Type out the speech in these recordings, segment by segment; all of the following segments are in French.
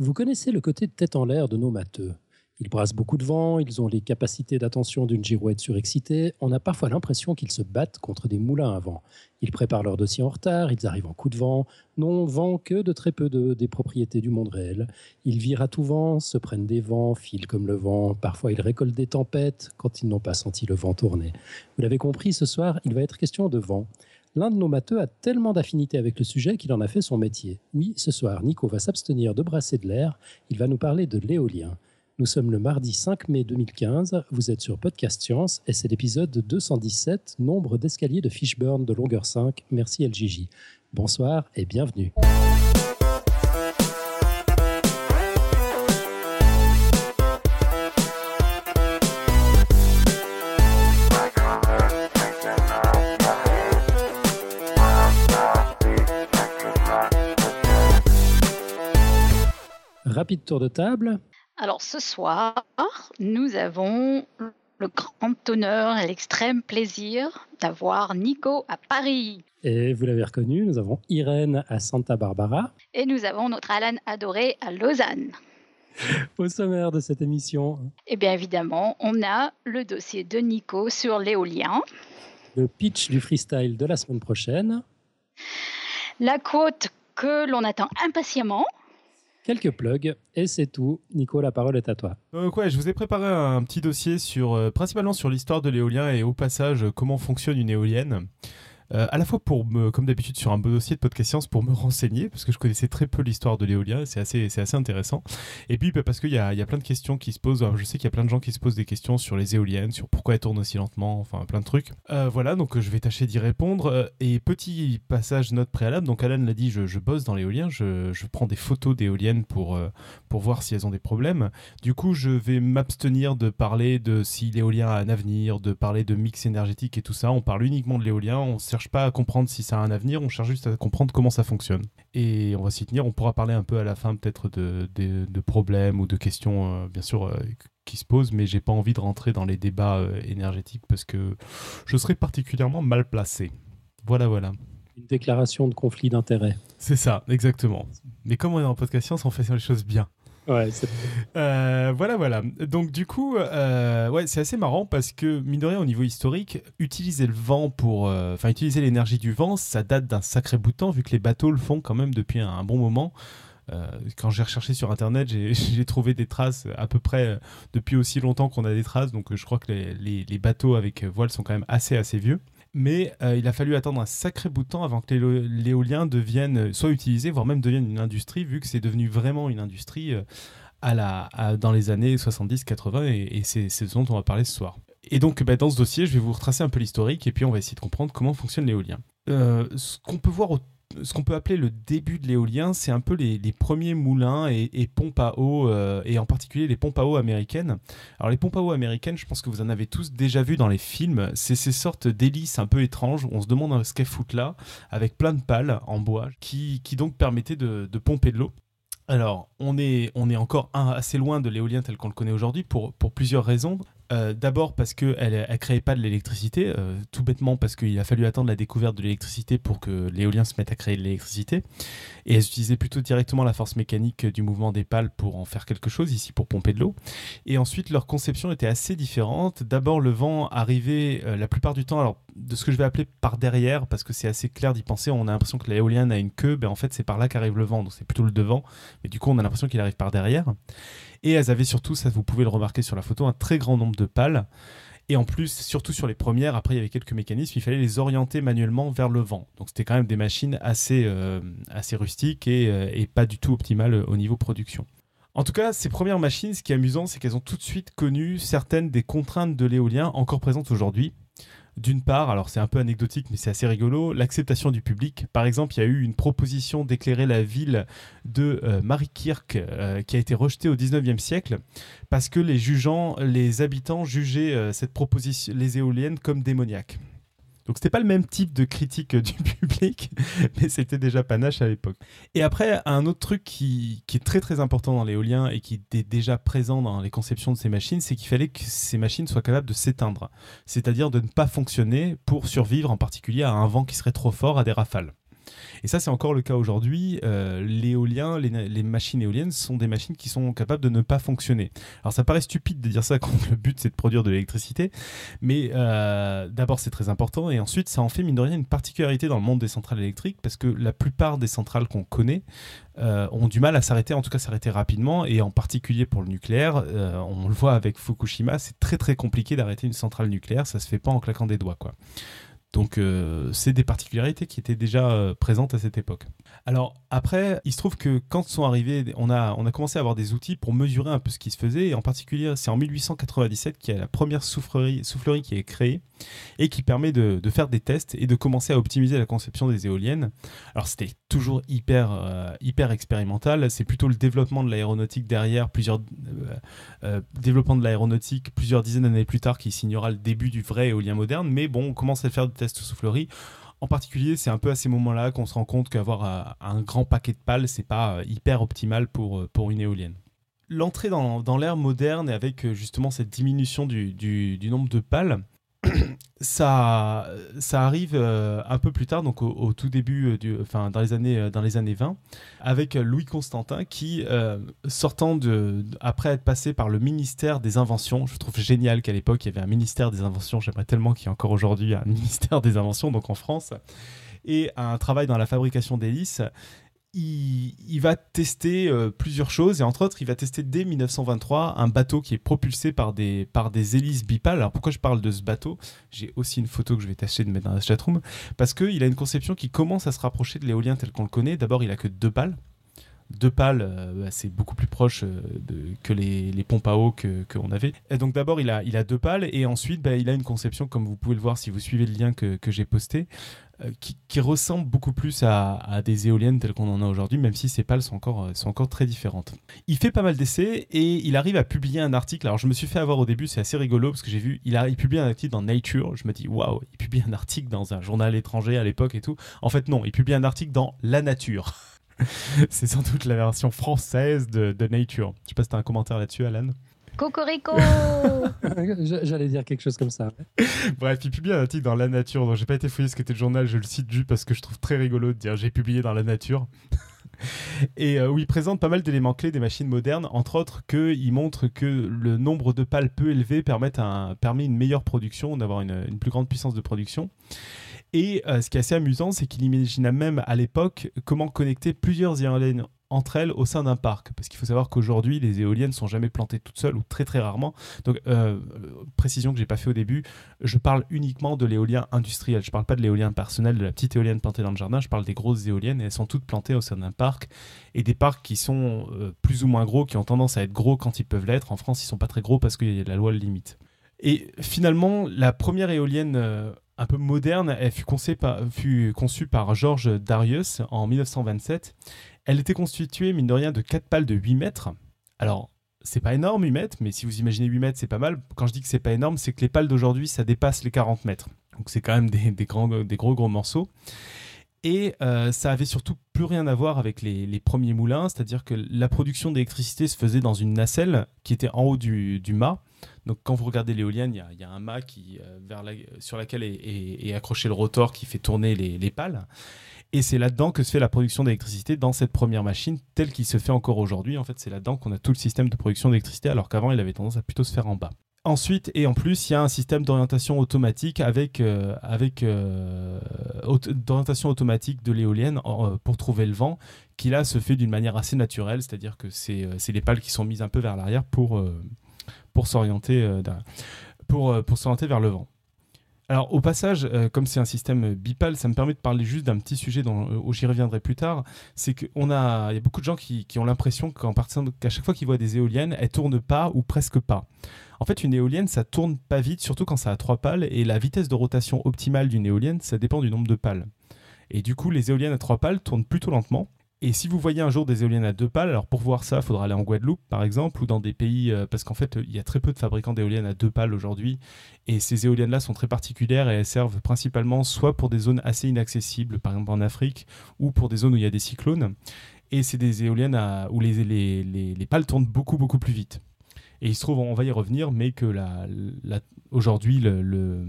Vous connaissez le côté tête en l'air de nos matheux. Ils brassent beaucoup de vent, ils ont les capacités d'attention d'une girouette surexcitée. On a parfois l'impression qu'ils se battent contre des moulins à vent. Ils préparent leur dossier en retard, ils arrivent en coup de vent, n'ont vent que de très peu de, des propriétés du monde réel. Ils virent à tout vent, se prennent des vents, filent comme le vent. Parfois, ils récoltent des tempêtes quand ils n'ont pas senti le vent tourner. Vous l'avez compris, ce soir, il va être question de vent. L'un de nos matheux a tellement d'affinité avec le sujet qu'il en a fait son métier. Oui, ce soir, Nico va s'abstenir de brasser de l'air. Il va nous parler de l'éolien. Nous sommes le mardi 5 mai 2015. Vous êtes sur Podcast Science et c'est l'épisode 217, nombre d'escaliers de Fishburne de longueur 5. Merci LGJ. Bonsoir et bienvenue. Rapide tour de table. Alors ce soir, nous avons le grand honneur et l'extrême plaisir d'avoir Nico à Paris. Et vous l'avez reconnu, nous avons Irène à Santa Barbara. Et nous avons notre Alan adoré à Lausanne. Au sommaire de cette émission. Eh bien évidemment, on a le dossier de Nico sur l'éolien. Le pitch du freestyle de la semaine prochaine. La quote que l'on attend impatiemment quelques plugs et c'est tout. Nico, la parole est à toi. Donc ouais, je vous ai préparé un petit dossier sur euh, principalement sur l'histoire de l'éolien et au passage comment fonctionne une éolienne. Euh, à la fois pour me, comme d'habitude sur un beau dossier de podcast science pour me renseigner parce que je connaissais très peu l'histoire de l'éolien, c'est assez, assez intéressant. Et puis bah, parce qu'il y a, y a plein de questions qui se posent. je sais qu'il y a plein de gens qui se posent des questions sur les éoliennes, sur pourquoi elles tournent aussi lentement, enfin plein de trucs. Euh, voilà, donc je vais tâcher d'y répondre. Euh, et petit passage note préalable. Donc Alan l'a dit, je, je, bosse dans l'éolien, je, je, prends des photos d'éoliennes pour pour voir si elles ont des problèmes. Du coup, je vais m'abstenir de parler de si l'éolien a un avenir, de parler de mix énergétique et tout ça. On parle uniquement de l'éolien. On cherche pas à comprendre si ça a un avenir, on cherche juste à comprendre comment ça fonctionne. Et on va s'y tenir, on pourra parler un peu à la fin peut-être de, de, problèmes ou de questions, euh, bien sûr, euh, qui se posent, mais j'ai pas envie de rentrer dans les débats euh, énergétiques parce que je serais particulièrement mal placé. Voilà, voilà. Une déclaration de conflit d'intérêts. C'est ça, exactement. Mais comme on est en podcast science, on fait les choses bien. Euh, voilà, voilà. Donc du coup, euh, c'est assez marrant parce que mine de rien, au niveau historique, utiliser le vent pour, euh, enfin utiliser l'énergie du vent, ça date d'un sacré bout de temps vu que les bateaux le font quand même depuis un, bon moment. quand j'ai recherché sur internet, j'ai trouvé des traces à peu près depuis aussi longtemps qu'on a des traces. Donc je crois que les, les bateaux avec voile sont quand même assez assez vieux mais euh, il a fallu attendre un sacré bout de temps avant que l'éolien devienne euh, soit utilisé, voire même devienne une industrie, vu que c'est devenu vraiment une industrie euh, à la, dans les années 70-80, et, c'est ce dont on va parler ce soir. Et donc, bah, dans ce dossier, je vais vous retracer un peu l'historique, et puis on va essayer de comprendre comment fonctionne l'éolien. ce qu'on peut voir ce qu'on peut appeler le début de l'éolien, c'est un peu les, premiers moulins et, pompes à eau, euh, et en particulier les pompes à eau américaines. Alors les pompes à eau américaines, je pense que vous en avez tous déjà vu dans les films, c'est ces sortes d'hélices un peu étranges, où on se demande ce qu'elles foutent là, avec plein de pales en bois, qui, donc permettaient de, pomper de l'eau. Alors, on est, on est encore assez loin de l'éolien tel qu'on le connaît aujourd'hui pour plusieurs raisons. Euh, d'abord parce qu'elle ne créait pas de l'électricité, euh, tout bêtement parce qu'il a fallu attendre la découverte de l'électricité pour que l'éolien se mette à créer de l'électricité. Et elles utilisaient plutôt directement la force mécanique du mouvement des pales pour en faire quelque chose, ici pour pomper de l'eau. Et ensuite, leur conception était assez différente. D'abord, le vent arrivait euh, la plupart du temps, alors de ce que je vais appeler par derrière, parce que c'est assez clair d'y penser, on a l'impression que l'éolienne a une queue, ben en fait c'est par là qu'arrive le vent, donc c'est plutôt le devant, mais du coup on a l'impression qu'il arrive par derrière. Et elles avaient surtout, ça vous pouvez le remarquer sur la photo, un très grand nombre de pales. Et en plus, surtout sur les premières, après il y avait quelques mécanismes, il fallait les orienter manuellement vers le vent. Donc c'était quand même des machines assez, euh, rustiques et, euh, et, pas du tout optimales au niveau production. En tout cas, ces premières machines, ce qui est amusant, c'est qu'elles ont tout de suite connu certaines des contraintes de l'éolien encore présentes aujourd'hui. D'une part, alors c'est un peu anecdotique, mais c'est assez rigolo, l'acceptation du public. Par exemple, il y a eu une proposition d'éclairer la ville de euh, euh, qui a été rejetée au 19e siècle parce que les jugeants, les habitants jugeaient euh, cette proposition, les éoliennes comme démoniaques. Donc c'était pas le même type de critique du public, mais c'était déjà panache à l'époque. Et après, un autre truc qui, est très très important dans l'éolien et qui était déjà présent dans les conceptions de ces machines, c'est qu'il fallait que ces machines soient capables de s'éteindre, c'est-à-dire de ne pas fonctionner pour survivre en particulier à un vent qui serait trop fort, à des rafales. Et ça, c'est encore le cas aujourd'hui. Euh, l'éolien, les, machines éoliennes sont des machines qui sont capables de ne pas fonctionner. Alors ça paraît stupide de dire ça quand le but c'est de produire de l'électricité, mais euh, d'abord c'est très important et ensuite ça en fait mine de rien une particularité dans le monde des centrales électriques parce que la plupart des centrales qu'on connaît euh, ont du mal à s'arrêter, en tout cas s'arrêter rapidement, et en particulier pour le nucléaire, on le voit avec Fukushima, c'est très très compliqué d'arrêter une centrale nucléaire, ça se fait pas en claquant des doigts. Donc euh, c'est des particularités qui étaient déjà présentes à cette époque. Alors après, il se trouve que quand sont arrivés, on a, on a commencé à avoir des outils pour mesurer un peu ce qui se faisait, et en particulier c'est en 1897 qu'il y a la première soufflerie, soufflerie qui est créée, et qui permet de, faire des tests et de commencer à optimiser la conception des éoliennes. Alors c'était toujours hyper, euh, hyper expérimental, c'est plutôt le développement de l'aéronautique derrière, plusieurs euh, euh, développement de l'aéronautique plusieurs dizaines d'années plus tard qui signera le début du vrai éolien moderne, mais bon, on commence à faire des tests soufflerie. En particulier, c'est un peu à ces moments-là qu'on se rend compte qu'avoir un grand paquet de pales, c'est pas hyper optimal pour, pour une éolienne l'entrée dans, dans l'ère moderne et avec justement cette diminution du, du nombre de pales, ça, ça arrive euh, un peu plus tard, donc au, tout début, euh, enfin dans les années, euh, dans les années 20, avec Louis Constantin qui, sortant de, après être passé par le ministère des Inventions, je trouve génial qu'à l'époque il y avait un ministère des Inventions. J'aimerais tellement qu'il y ait encore aujourd'hui un ministère des Inventions, donc en France, et un travail dans la fabrication d'hélices il, va tester euh, plusieurs choses et entre autres, il va tester dès 1923 un bateau qui est propulsé par des, par des hélices bipales. Alors pourquoi je parle de ce bateau? J'ai aussi une photo que je vais tâcher de mettre dans la chatroom parce qu'il a une conception qui commence à se rapprocher de l'éolien tel qu'on le connaît. D'abord, il a que deux pales. Deux pales, euh, bah, c'est beaucoup plus proche euh, que les, pompes à eau qu'on avait. Et donc d'abord, il a, il a deux pales et ensuite, bah, il a une conception, comme vous pouvez le voir si vous suivez le lien que, que j'ai posté, euh, qui, ressemble beaucoup plus à, des éoliennes telles qu'on en a aujourd'hui, même si ces pales sont encore, sont encore très différentes. Il fait pas mal d'essais et il arrive à publier un article. Alors je me suis fait avoir au début, c'est assez rigolo parce que j'ai vu, il, a, il publie un article dans Nature. Je me dis, waouh, il publie un article dans un journal étranger à l'époque et tout. En fait, non, il publie un article dans La Nature. c'est sans doute la version française de, de Nature. Je sais pas si tu as un commentaire là-dessus, Alan. Cocorico J'allais dire quelque chose comme ça. Bref, il publie un article dans La Nature, donc j'ai pas été fouillé ce qu'était le journal, je le cite juste parce que je trouve très rigolo de dire j'ai publié dans La Nature. et euh, où il présente pas mal d'éléments clés des machines modernes, entre autres qu'il montre que le nombre de pales peu élevé permet, un, permet une meilleure production, d'avoir une, une, plus grande puissance de production. Et euh, ce qui est assez amusant, c'est qu'il imagina même à l'époque comment connecter plusieurs éoliennes entre elles au sein d'un parc. Parce qu'il faut savoir qu'aujourd'hui, les éoliennes sont jamais plantées toutes seules ou très très rarement. Donc, euh, précision que j'ai pas fait au début, je parle uniquement de l'éolien industriel. Je parle pas de l'éolien personnel, de la petite éolienne plantée dans le jardin. Je parle des grosses éoliennes et elles sont toutes plantées au sein d'un parc. Et des parcs qui sont euh, plus ou moins gros, qui ont tendance à être gros quand ils peuvent l'être. En France, ils sont pas très gros parce qu'il y a la loi le limite. Et finalement, la première éolienne euh, un peu moderne, elle fut conçue par, fut Georges Darius en 1927 elle était constituée, mine de rien, de 4 pales de 8 mètres. Alors, c'est pas énorme 8 mètres, mais si vous imaginez 8 mètres, c'est pas mal. Quand je dis que c'est pas énorme, c'est que les pales d'aujourd'hui, ça dépasse les 40 mètres. Donc c'est quand même des, grands, des gros gros morceaux. Et euh, ça avait surtout plus rien à voir avec les, premiers moulins, c'est-à-dire que la production d'électricité se faisait dans une nacelle qui était en haut du, mât. Donc quand vous regardez l'éolienne, il y, a un mât qui, euh, sur laquelle est, accroché le rotor qui fait tourner les, les pales. Et c'est là-dedans que se fait la production d'électricité dans cette première machine, telle qu'il se fait encore aujourd'hui. En fait, c'est là-dedans qu'on a tout le système de production d'électricité, alors qu'avant, il avait tendance à plutôt se faire en bas. Ensuite, et en plus, il y a un système d'orientation automatique avec, euh, euh, automatique de l'éolienne euh, pour trouver le vent, qui là se fait d'une manière assez naturelle, c'est-à-dire que c'est, les pales qui sont mises un peu vers l'arrière pour, pour s'orienter pour, pour s'orienter vers le vent. Alors au passage, euh, comme c'est un système bipal, ça me permet de parler juste d'un petit sujet dont, euh, j'y reviendrai plus tard. C'est qu'on a, y a beaucoup de gens qui, ont l'impression qu'à chaque fois qu'ils voient des éoliennes, elles tournent pas ou presque pas. En fait, une éolienne, ça tourne pas vite, surtout quand ça a trois pales, et la vitesse de rotation optimale d'une éolienne, ça dépend du nombre de pales. Et du coup, les éoliennes à trois pales tournent plutôt lentement. Et si vous voyez un jour des éoliennes à deux pales, alors pour voir ça, il faudra aller en Guadeloupe par exemple, ou dans des pays, euh, parce qu'en fait, il y a très peu de fabricants d'éoliennes à deux pales aujourd'hui, et ces éoliennes-là sont très particulières et elles servent principalement soit pour des zones assez inaccessibles, par exemple en Afrique, ou pour des zones où il y a des cyclones. Et c'est des éoliennes où les, les, les, pales tournent beaucoup, beaucoup plus vite. Et il se trouve, on va y revenir, mais que la, aujourd'hui, le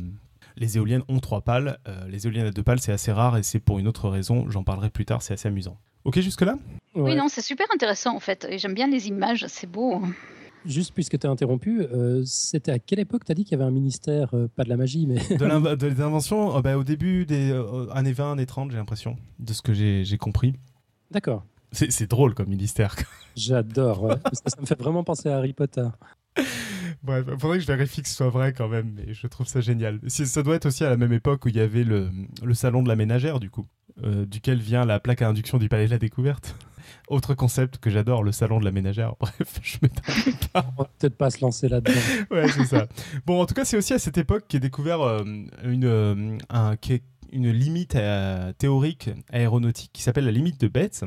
les éoliennes ont trois pales. les éoliennes à deux pales, c'est assez rare et c'est pour une autre raison. J'en parlerai plus tard, c'est assez amusant. Ok jusque-là Oui, non, c'est super intéressant en fait. Et j'aime bien les images, c'est beau. Juste puisque tu as interrompu, euh, c'était à quelle époque tu as dit qu'il y avait un ministère, euh, pas de la magie, mais. de l'invention oh, bah, Au début des euh, années 20, années 30, j'ai l'impression, de ce que j'ai compris. D'accord. C'est drôle comme ministère. J'adore, ça me fait vraiment penser à Harry Potter. Bref, il faudrait que je vérifie que ce soit vrai quand même, mais je trouve ça génial. Ça doit être aussi à la même époque où il y avait le, le salon de la ménagère, du coup, duquel vient la plaque à induction du Palais de la Découverte. Autre concept que j'adore, le salon de la ménagère. Bref, je m'étonne pas. On va peut-être pas se lancer là-dedans. ouais, c'est ça. Bon, en tout cas, c'est aussi à cette époque qu'est découvert euh, une, euh, un, une limite euh, théorique aéronautique qui s'appelle la limite de Betz.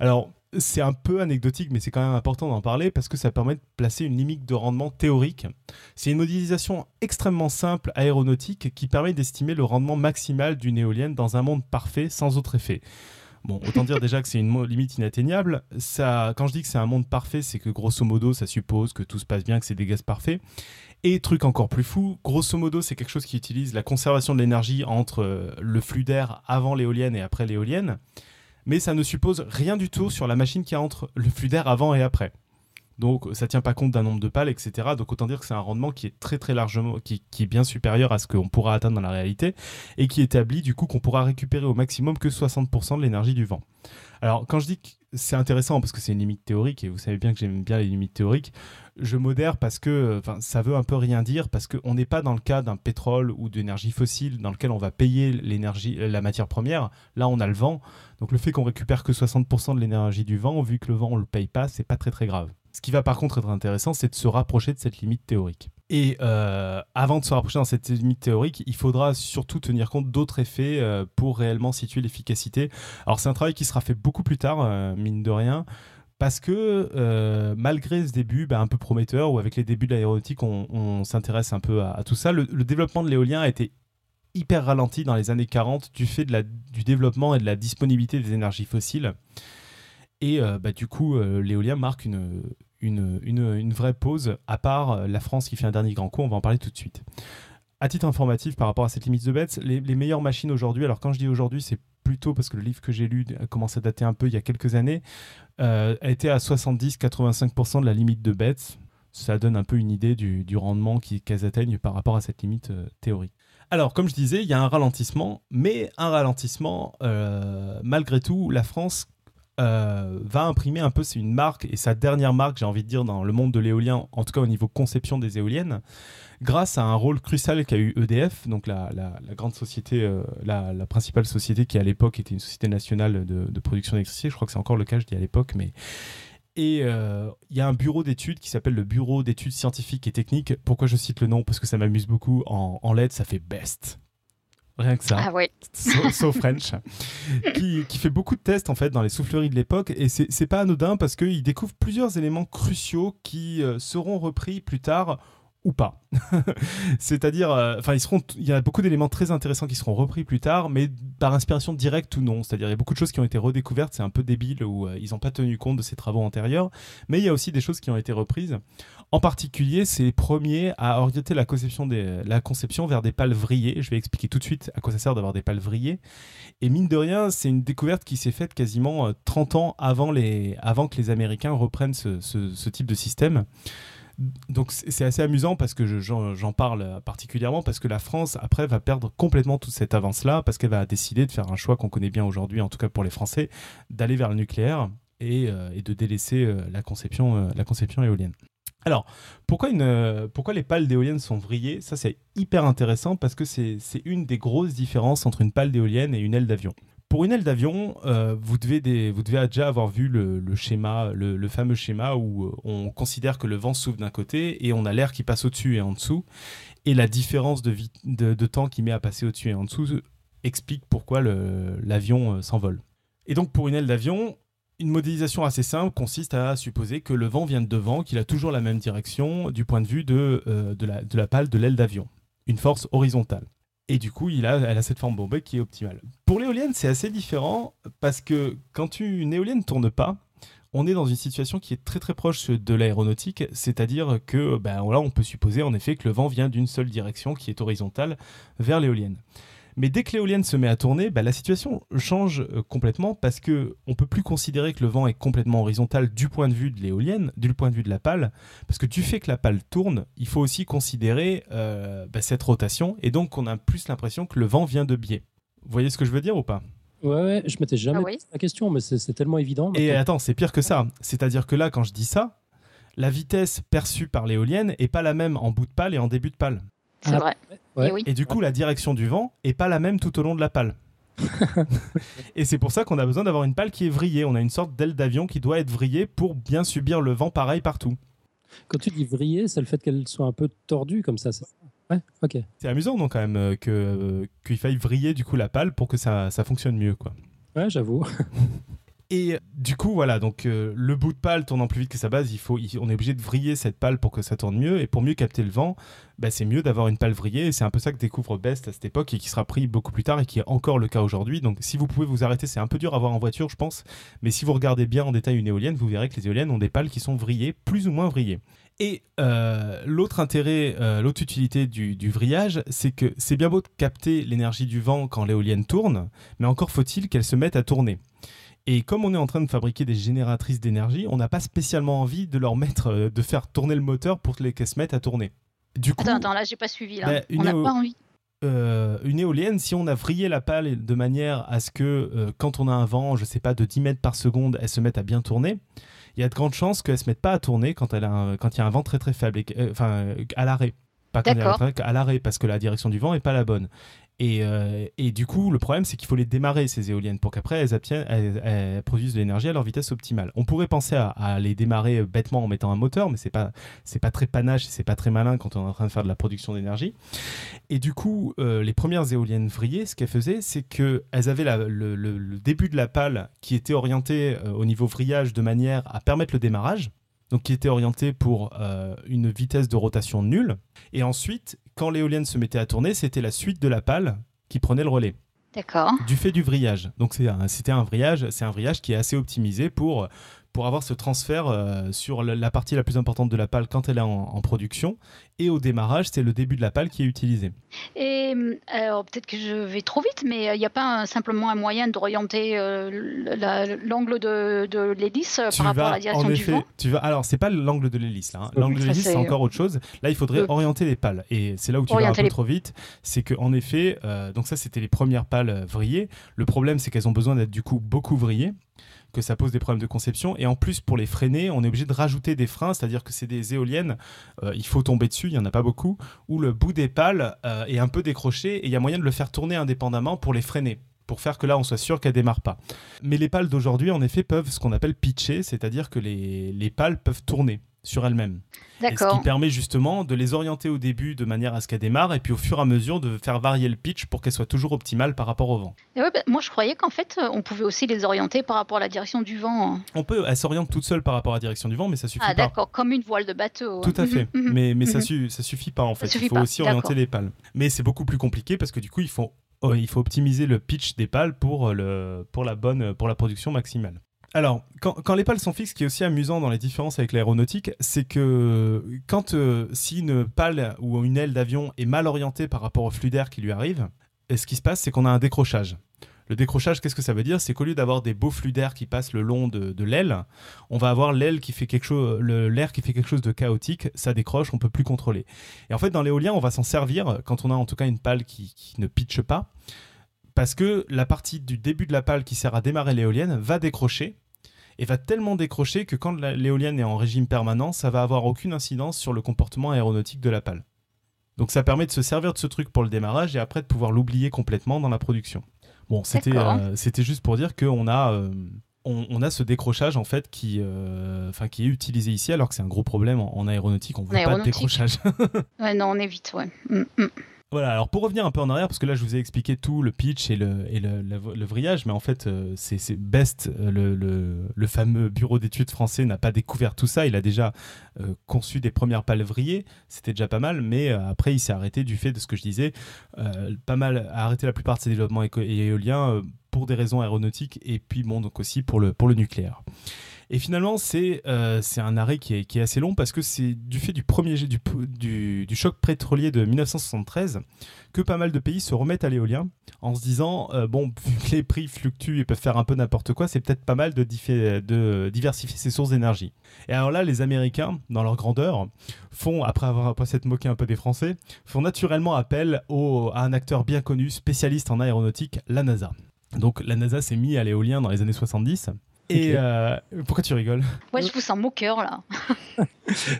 Alors, c'est un peu anecdotique, mais c'est quand même important d'en parler parce que ça permet de placer une limite de rendement théorique. C'est une modélisation extrêmement simple aéronautique qui permet d'estimer le rendement maximal d'une éolienne dans un monde parfait sans autre effet. Bon, autant dire déjà que c'est une limite inatteignable. Ça, quand je dis que c'est un monde parfait, c'est que grosso modo, ça suppose que tout se passe bien, que c'est des gaz parfaits. Et truc encore plus fou, grosso modo, c'est quelque chose qui utilise la conservation de l'énergie entre euh, le flux d'air avant l'éolienne et après l'éolienne. Mais ça ne suppose rien du tout sur la machine qui entre le flux d'air avant et après. Donc ça tient pas compte d'un nombre de pales, etc. Donc autant dire que c'est un rendement qui est très très largement, qui, est bien supérieur à ce qu'on pourra atteindre dans la réalité et qui établit du coup qu'on pourra récupérer au maximum que 60% de l'énergie du vent. Alors quand je dis que c'est intéressant parce que c'est une limite théorique et vous savez bien que j'aime bien les limites théoriques, je modère parce que ça veut un peu rien dire parce qu'on n'est pas dans le cas d'un pétrole ou d'énergie fossile dans lequel on va payer l'énergie, la matière première. Là on a le vent, donc le fait qu'on récupère que 60% de l'énergie du vent, vu que le vent on le paye pas, c'est pas très très grave. Ce qui va par contre être intéressant, c'est de se rapprocher de cette limite théorique. Et euh, avant de se rapprocher dans cette limite théorique, il faudra surtout tenir compte d'autres effets euh, pour réellement situer l'efficacité. Alors c'est un travail qui sera fait beaucoup plus tard, euh, mine de rien, parce que malgré ce début bah, un peu prometteur, ou avec les débuts de l'aéronautique, on, s'intéresse un peu à, tout ça, le, développement de l'éolien a été hyper ralenti dans les années 40 du fait du développement et de la disponibilité des énergies fossiles. Et bah, du coup, l'éolien marque une, une, vraie pause, à part euh, la France qui fait un dernier grand coup, on va en parler tout de suite. À titre informatif, par rapport à cette limite de bêtes, les, meilleures machines aujourd'hui, alors quand je dis aujourd'hui, c'est plutôt parce que le livre que j'ai lu commence à dater un peu il y a quelques années, euh, été à 70-85% de la limite de bêtes. Ça donne un peu une idée du, rendement qu'elles atteignent par rapport à cette limite euh, théorique. Alors, comme je disais, il y a un ralentissement, mais un ralentissement, malgré tout, la France euh, va imprimer un peu, c'est une marque, et sa dernière marque, j'ai envie de dire, dans le monde de l'éolien, en tout cas au niveau conception des éoliennes, grâce à un rôle crucial qu'a eu EDF, donc la, grande société, euh, la, principale société qui à l'époque était une société nationale de, production d'électricité, je crois que c'est encore le cas, je dis à l'époque, mais... Et euh, il y a un bureau d'études qui s'appelle le Bureau d'études scientifiques et techniques. Pourquoi je cite le nom? Parce que ça m'amuse beaucoup. En, en LED, ça fait BEST. Rien que ça. Ah ouais. So, French. qui, qui, fait beaucoup de tests en fait dans les souffleries de l'époque et c'est pas anodin parce qu'il découvre plusieurs éléments cruciaux qui euh, seront repris plus tard ou pas. C'est-à-dire, euh, enfin, ils seront, il y a beaucoup d'éléments très intéressants qui seront repris plus tard, mais par inspiration directe ou non. C'est-à-dire, il y a beaucoup de choses qui ont été redécouvertes, c'est un peu débile ou euh, ils n'ont pas tenu compte de ces travaux antérieurs, mais il y a aussi des choses qui ont été reprises. En particulier, c'est les premiers à orienter la conception, des, la conception vers des pales vrillées. Je vais expliquer tout de suite à quoi ça sert d'avoir des pales vrillées. Et mine de rien, c'est une découverte qui s'est faite quasiment 30 euh, ans avant, les, avant que les Américains reprennent ce, ce type de système donc c'est assez amusant parce que j'en parle particulièrement parce que la France après va perdre complètement toute cette avance là parce qu'elle va décider de faire un choix qu'on connaît bien aujourd'hui en tout cas pour les Français d'aller vers le nucléaire et, euh, de délaisser euh, la, conception, euh, la conception éolienne. Alors, pourquoi, une, pourquoi les pales d'éoliennes sont vrillées? Ça, c'est hyper intéressant parce que c'est une des grosses différences entre une pale d'éolienne et une aile d'avion. Pour une aile d'avion, euh, vous, devez déjà avoir vu le, fameux schéma où euh, on considère que le vent souffle d'un côté et on a l'air qui passe au-dessus et en dessous. Et la différence de, temps qui met à passer au-dessus et en dessous explique pourquoi l'avion euh, s'envole. Et donc pour une aile d'avion, une modélisation assez simple consiste à supposer que le vent vient de devant, qu'il a toujours la même direction du point de vue de, de, la, de la pale de l'aile d'avion. Une force horizontale. Et du coup, il a, elle a cette forme bombée qui est optimale. Pour l'éolienne, c'est assez différent parce que quand une éolienne ne tourne pas, on est dans une situation qui est très très proche de l'aéronautique, c'est-à-dire que ben, là, on peut supposer en effet que le vent vient d'une seule direction qui est horizontale vers l'éolienne. Mais dès que l'éolienne se met à tourner, bah, la situation change euh, complètement parce que on peut plus considérer que le vent est complètement horizontal du point de vue de l'éolienne, du point de vue de la pale, parce que du fait que la pale tourne, il faut aussi considérer euh, bah, cette rotation, et donc on a plus l'impression que le vent vient de biais. Vous voyez ce que je veux dire ou pas? Ouais, ouais, je m'étais jamais Ah posé la question, mais c'est tellement évident. Et attends, c'est pire que ça. C'est-à-dire que là, quand je dis ça, la vitesse perçue par l'éolienne est pas la même en bout de pale et en début de pale. C'est Ah, vrai. ouais. Et oui. Et du coup, la direction du vent est pas la même tout au long de la pale. et c'est pour ça qu'on a besoin d'avoir une pale qui est vrillée. On a une sorte d'aile d'avion qui doit être vrillée pour bien subir le vent pareil partout. Quand tu dis vriller, c'est le fait qu'elle soit un peu tordue comme ça. c'est ça? Ouais, ok. C'est amusant donc quand même euh, que euh, qu'il faille vriller du coup la pale pour que ça, ça fonctionne mieux quoi. Ouais, j'avoue. Et du coup, voilà, donc euh, le bout de pale tournant plus vite que sa base, il faut, on est obligé de vriller cette pale pour que ça tourne mieux. Et pour mieux capter le vent, bah, c'est mieux d'avoir une pale vrillée. Et c'est un peu ça que découvre Best à cette époque et qui sera pris beaucoup plus tard et qui est encore le cas aujourd'hui. Donc si vous pouvez vous arrêter, c'est un peu dur à voir en voiture, je pense. Mais si vous regardez bien en détail une éolienne, vous verrez que les éoliennes ont des pales qui sont vrillées, plus ou moins vrillées. Et euh, l'autre intérêt, euh, l'autre utilité du, du vrillage, c'est que c'est bien beau de capter l'énergie du vent quand l'éolienne tourne, mais encore faut-il qu'elle se mette à tourner. Et comme on est en train de fabriquer des génératrices d'énergie, on n'a pas spécialement envie de leur mettre, euh, de faire tourner le moteur pour les- qu'elles se mettent à tourner. Du coup, Attends, attends, là, j'ai pas suivi. Là. bah, On n'a pas envie. euh, une éolienne, si on a vrillé la pale de manière à ce que euh, quand on a un vent, je sais pas, de 10 mètres par seconde, elle se mette à bien tourner, il y a de grandes chances qu'elle se mette pas à tourner quand il y a un vent très très faible, et euh, enfin à l'arrêt. Pas quand il y a un à l'arrêt, parce que la direction du vent est pas la bonne. Et, euh, et du coup, le problème, c'est qu'il faut les démarrer, ces éoliennes, pour qu'après, elles, produisent de l'énergie à leur vitesse optimale. On pourrait penser à, les démarrer euh, bêtement en mettant un moteur, mais c'est pas, pas très panache, et c'est pas très malin quand on est en train de faire de la production d'énergie. Et du coup, euh, les premières éoliennes vrillées, ce qu'elles faisaient, c'est qu'elles avaient le, début de la pale qui était orienté au niveau vrillage de manière à permettre le démarrage, donc qui était orienté pour euh, une vitesse de rotation nulle. Et ensuite, quand l'éolienne se mettait à tourner, c'était la suite de la pale qui prenait le relais D'accord. du fait du vrillage. Donc un- c'était un vrillage, c'est un vrillage qui est assez optimisé pour pour avoir ce transfert euh, sur la, partie la plus importante de la pale quand elle est en, en production et au démarrage, c'est le début de la pale qui est utilisé. Et euh, alors, peut-être que je vais trop vite, mais il n'y a pas un- simplement un moyen d'orienter euh, le- la- l'angle de, de l'hélice euh, par rapport à la direction en du effet, vent? tu vas. Alors, c'est pas l'angle de l'hélice là. hein. L'angle de l'hélice, c'est encore autre chose. Là, il faudrait Euh. orienter les pales. Et c'est là où tu vas un peu les- trop vite. C'est que en effet, euh, donc ça, c'était les premières pales euh, vrillées. Le problème, c'est qu'elles ont besoin d'être du coup beaucoup vrillées que ça pose des problèmes de conception. Et en plus pour les freiner on est obligé de rajouter des freins c'est à dire que c'est des éoliennes euh, il faut tomber dessus il y en a pas beaucoup où le bout des pales euh, est un peu décroché et il y a moyen de le faire tourner indépendamment pour les freiner pour faire que là on soit sûr qu'elle démarre pas. Mais les pales d'aujourd'hui en effet peuvent ce qu'on appelle pitcher c'est à dire que les, les pales peuvent tourner sur elles-mêmes et ce qui permet justement de les orienter au début de manière à ce qu'elles démarrent et puis au fur et à mesure de faire varier le pitch pour qu'elles soient toujours optimales par rapport au vent. Et ouais, bah, moi, je croyais qu'en fait, euh, on pouvait aussi les orienter par rapport à la direction du vent. On peut, elles s'orientent toutes seules par rapport à la direction du vent, mais ça suffit Ah, pas. d'accord, comme une voile de bateau. Tout à fait, Mhm, mhm. mais, ça, mhm. su- ça suffit pas en fait. Il faut pas, aussi orienter les pales. Mais c'est beaucoup plus compliqué parce que du coup, il faut, oh, il faut optimiser le pitch des pales pour, euh, le, pour, la bonne, pour la production maximale. Alors, quand, les pales sont fixes, ce qui est aussi amusant dans les différences avec l'aéronautique, c'est que quand euh, si une pale ou une aile d'avion est mal orientée par rapport au flux d'air qui lui arrive, et ce qui se passe, c'est qu'on a un décrochage. Le décrochage, qu'est-ce que ça veut dire? C'est qu'au lieu d'avoir des beaux flux d'air qui passent le long de, l'aile, on va avoir l'aile qui fait quelque chose, l'air qui fait quelque chose de chaotique, ça décroche, on peut plus contrôler. Et en fait, dans l'éolien, on va s'en servir quand on a en tout cas une pale qui, qui ne pitche pas, parce que la partie du début de la pale qui sert à démarrer l'éolienne va décrocher et va tellement décrocher que quand l'éolienne est en régime permanent, ça va avoir aucune incidence sur le comportement aéronautique de la pale. Donc ça permet de se servir de ce truc pour le démarrage et après de pouvoir l'oublier complètement dans la production. Bon, c'était euh, c'était juste pour dire qu'on a euh, on, on a ce décrochage en fait qui euh, qui est utilisé ici alors que c'est un gros problème en, en aéronautique. On veut pas de décrochage. Ouais, non, on évite, ouais. Mm, mm. Voilà, alors pour revenir un peu en arrière, parce que là je vous ai expliqué tout le pitch et le, le, le- vrillage, mais en fait euh, c'est Best, euh, le, fameux bureau d'études français, n'a pas découvert tout ça. Il a déjà euh, conçu des premières pales vrillées, c'était déjà pas mal, mais après il s'est arrêté du fait de ce que je disais, pas mal a arrêté la plupart de ses développements éoliens pour des raisons aéronautiques et puis bon donc aussi pour le, pour le nucléaire. Et finalement, c'est euh, un arrêt qui est, qui est, assez long parce que c'est du fait du premier du, du, choc pétrolier de 1973 que pas mal de pays se remettent à l'éolien en se disant euh, bon, vu que les prix fluctuent et peuvent faire un peu n'importe quoi, c'est peut-être pas mal de, diversifier ses sources d'énergie. Et alors là, les Américains, dans leur grandeur, font, après avoir après s'être moqué un peu des Français, font naturellement appel à un acteur bien connu, spécialiste en aéronautique, la NASA. Donc la NASA s'est mis à l'éolien dans les années 70 et euh, pourquoi tu rigoles Ouais, je vous sens moqueur là.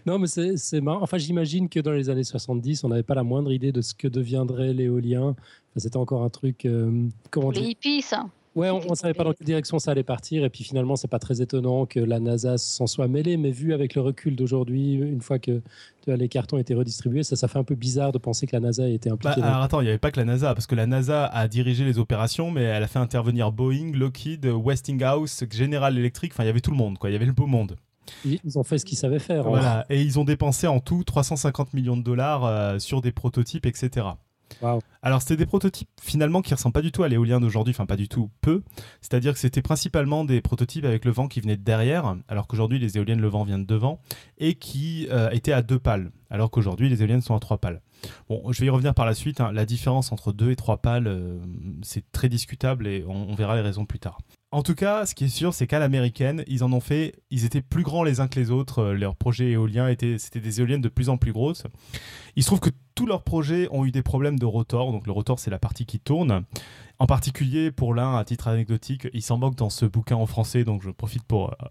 non, mais c'est marrant. Enfin, j'imagine que dans les années 70, on n'avait pas la moindre idée de ce que deviendrait l'éolien. Enfin, C'était encore un truc. Euh, comment les hippies, ça. Ouais, on ne savait pas dans quelle direction ça allait partir. Et puis finalement, c'est pas très étonnant que la NASA s'en soit mêlée. Mais vu avec le recul d'aujourd'hui, une fois que les cartons étaient redistribués, ça, ça fait un peu bizarre de penser que la NASA était impliquée. Bah, alors attends, il n'y avait pas que la NASA, parce que la NASA a dirigé les opérations, mais elle a fait intervenir Boeing, Lockheed, Westinghouse, General Electric. Enfin, il y avait tout le monde, quoi. Il y avait le beau monde. Ils ont fait ce qu'ils savaient faire. Hein. Voilà, et ils ont dépensé en tout 350 millions de dollars euh, sur des prototypes, etc. Alors c'était des prototypes finalement qui ressemblent pas du tout à l'éolien d'aujourd'hui, enfin pas du tout peu. C'est-à-dire que c'était principalement des prototypes avec le vent qui venait de derrière, alors qu'aujourd'hui les éoliennes le vent vient de devant, et qui euh, étaient à deux pales, alors qu'aujourd'hui les éoliennes sont à trois pales. Bon, je vais y revenir par la suite. Hein. La différence entre deux et trois pales, euh, c'est très discutable et on, verra les raisons plus tard. En tout cas, ce qui est sûr, c'est qu'à l'américaine, ils en ont fait, ils étaient plus grands les uns que les autres. Euh, leurs projets éoliens étaient, c'était des éoliennes de plus en plus grosses. Il se trouve que tous leurs projets ont eu des problèmes de rotor. Donc le rotor, c'est la partie qui tourne. En particulier, pour l'un, à titre anecdotique, il s'en moque dans ce bouquin en français, donc je profite pour euh,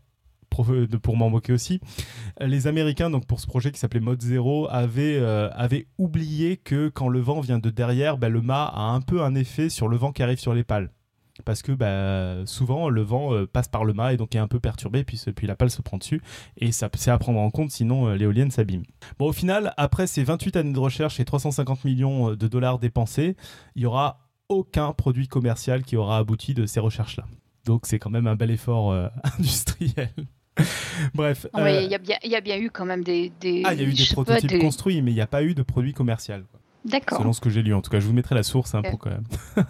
pour m'en moquer aussi. Les Américains, donc pour ce projet qui s'appelait Mode Zero, avaient, euh, oublié que quand le vent vient de derrière, bah, le mât a un peu un effet sur le vent qui arrive sur les pales. Parce que bah, souvent le vent euh, passe par le mât et donc est un peu perturbé, puis, puis la pale se prend dessus. Et ça c'est à prendre en compte, sinon euh, l'éolienne s'abîme. Bon, au final, après ces 28 années de recherche et 350 millions de dollars dépensés, il n'y aura aucun produit commercial qui aura abouti de ces recherches-là. Donc c'est quand même un bel effort industriel. Bref. Il euh, y, a bien eu quand même des. ah, il y a eu des prototypes construits, mais il n'y a pas eu de produit commercial. D'accord. Selon ce que j'ai lu, en tout cas, je vous mettrai la source un peu quand même.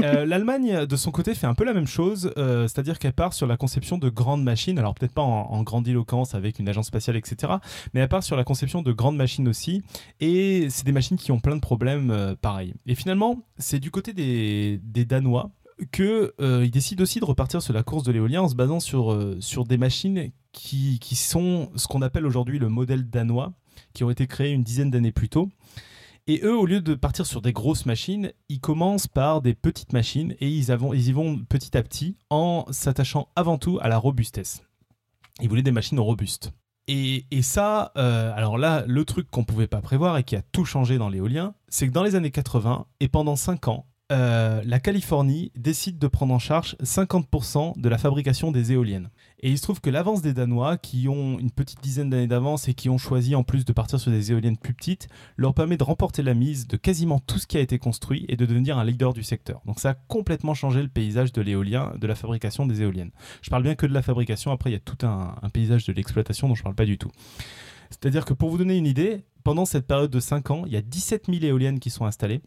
Euh, L'Allemagne, de son côté, fait un peu la même chose, euh, c'est-à-dire qu'elle part sur la conception de grandes machines, alors peut-être pas en, en grandiloquence avec une agence spatiale, etc., mais elle part sur la conception de grandes machines aussi, et c'est des machines qui ont plein de problèmes pareils. Et finalement, c'est du côté des, des Danois qu'il euh, décide aussi de repartir sur la course de l'éolien en se basant sur, euh, sur des machines qui, qui sont ce qu'on appelle aujourd'hui le modèle danois, qui ont été créées une dizaine d'années plus tôt. Et eux, au lieu de partir sur des grosses machines, ils commencent par des petites machines et ils, y vont petit à petit en s'attachant avant tout à la robustesse. Ils voulaient des machines robustes. Et, et ça, euh, alors là, le truc qu'on ne pouvait pas prévoir et qui a tout changé dans l'éolien, c'est que dans les années 80 et pendant 5 ans, euh, la Californie décide de prendre en charge 50% de la fabrication des éoliennes. Et il se trouve que l'avance des Danois, qui ont une petite dizaine d'années d'avance et qui ont choisi en plus de partir sur des éoliennes plus petites, leur permet de remporter la mise de quasiment tout ce qui a été construit et de devenir un leader du secteur. Donc ça a complètement changé le paysage de l'éolien, de la fabrication des éoliennes. Je parle bien que de la fabrication, après il y a tout un, un paysage de l'exploitation dont je ne parle pas du tout. C'est-à-dire que pour vous donner une idée, pendant cette période de 5 ans, il y a 17 000 éoliennes qui sont installées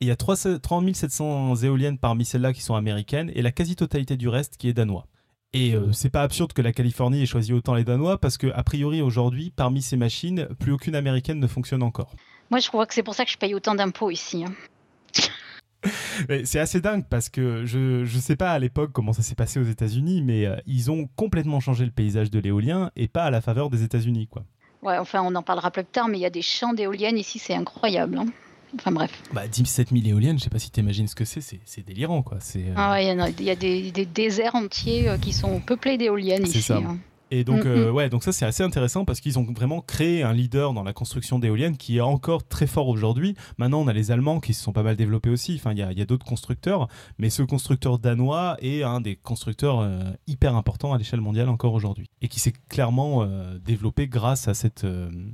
il y a 3700 éoliennes parmi celles-là qui sont américaines et la quasi-totalité du reste qui est danois. Et euh, c'est pas absurde que la Californie ait choisi autant les Danois parce que a priori aujourd'hui, parmi ces machines, plus aucune américaine ne fonctionne encore. Moi, je crois que c'est pour ça que je paye autant d'impôts ici. Hein. c'est assez dingue parce que je ne sais pas à l'époque comment ça s'est passé aux États-Unis, mais euh, ils ont complètement changé le paysage de l'éolien et pas à la faveur des États-Unis, quoi. Ouais, enfin, on en parlera plus tard, mais il y a des champs d'éoliennes ici, c'est incroyable. Hein. Enfin bref. Bah, 17 000 éoliennes, je sais pas si tu imagines ce que c'est, c'est délirant quoi. Euh, ah il y, a, des, déserts entiers euh, qui sont peuplés d'éoliennes ici. Ça. Hein. Et donc, mm, euh, mm. ouais, donc ça c'est assez intéressant parce qu'ils ont vraiment créé un leader dans la construction d'éoliennes qui est encore très fort aujourd'hui. Maintenant, on a les Allemands qui se sont pas mal développés aussi. Enfin, il y a, d'autres constructeurs, mais ce constructeur danois est un des constructeurs hyper importants à l'échelle mondiale encore aujourd'hui et qui s'est clairement développé grâce à cette,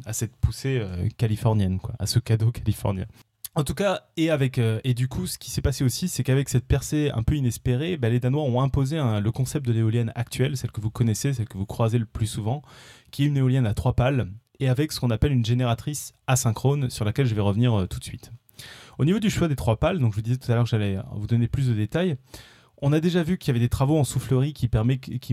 à cette poussée californienne, quoi, à ce cadeau californien. En tout cas, et avec euh, du coup, ce qui s'est passé aussi, c'est qu'avec cette percée un peu inespérée, bah, les Danois ont imposé le concept de l'éolienne actuelle, celle que vous connaissez, celle que vous croisez le plus souvent, qui est une éolienne à trois pales et avec ce qu'on appelle une génératrice asynchrone, sur laquelle je vais revenir euh, tout de suite. Au niveau du choix des trois pales, donc je vous disais tout à l'heure que j'allais vous donner plus de détails. On a déjà vu qu'il y avait des travaux en soufflerie qui,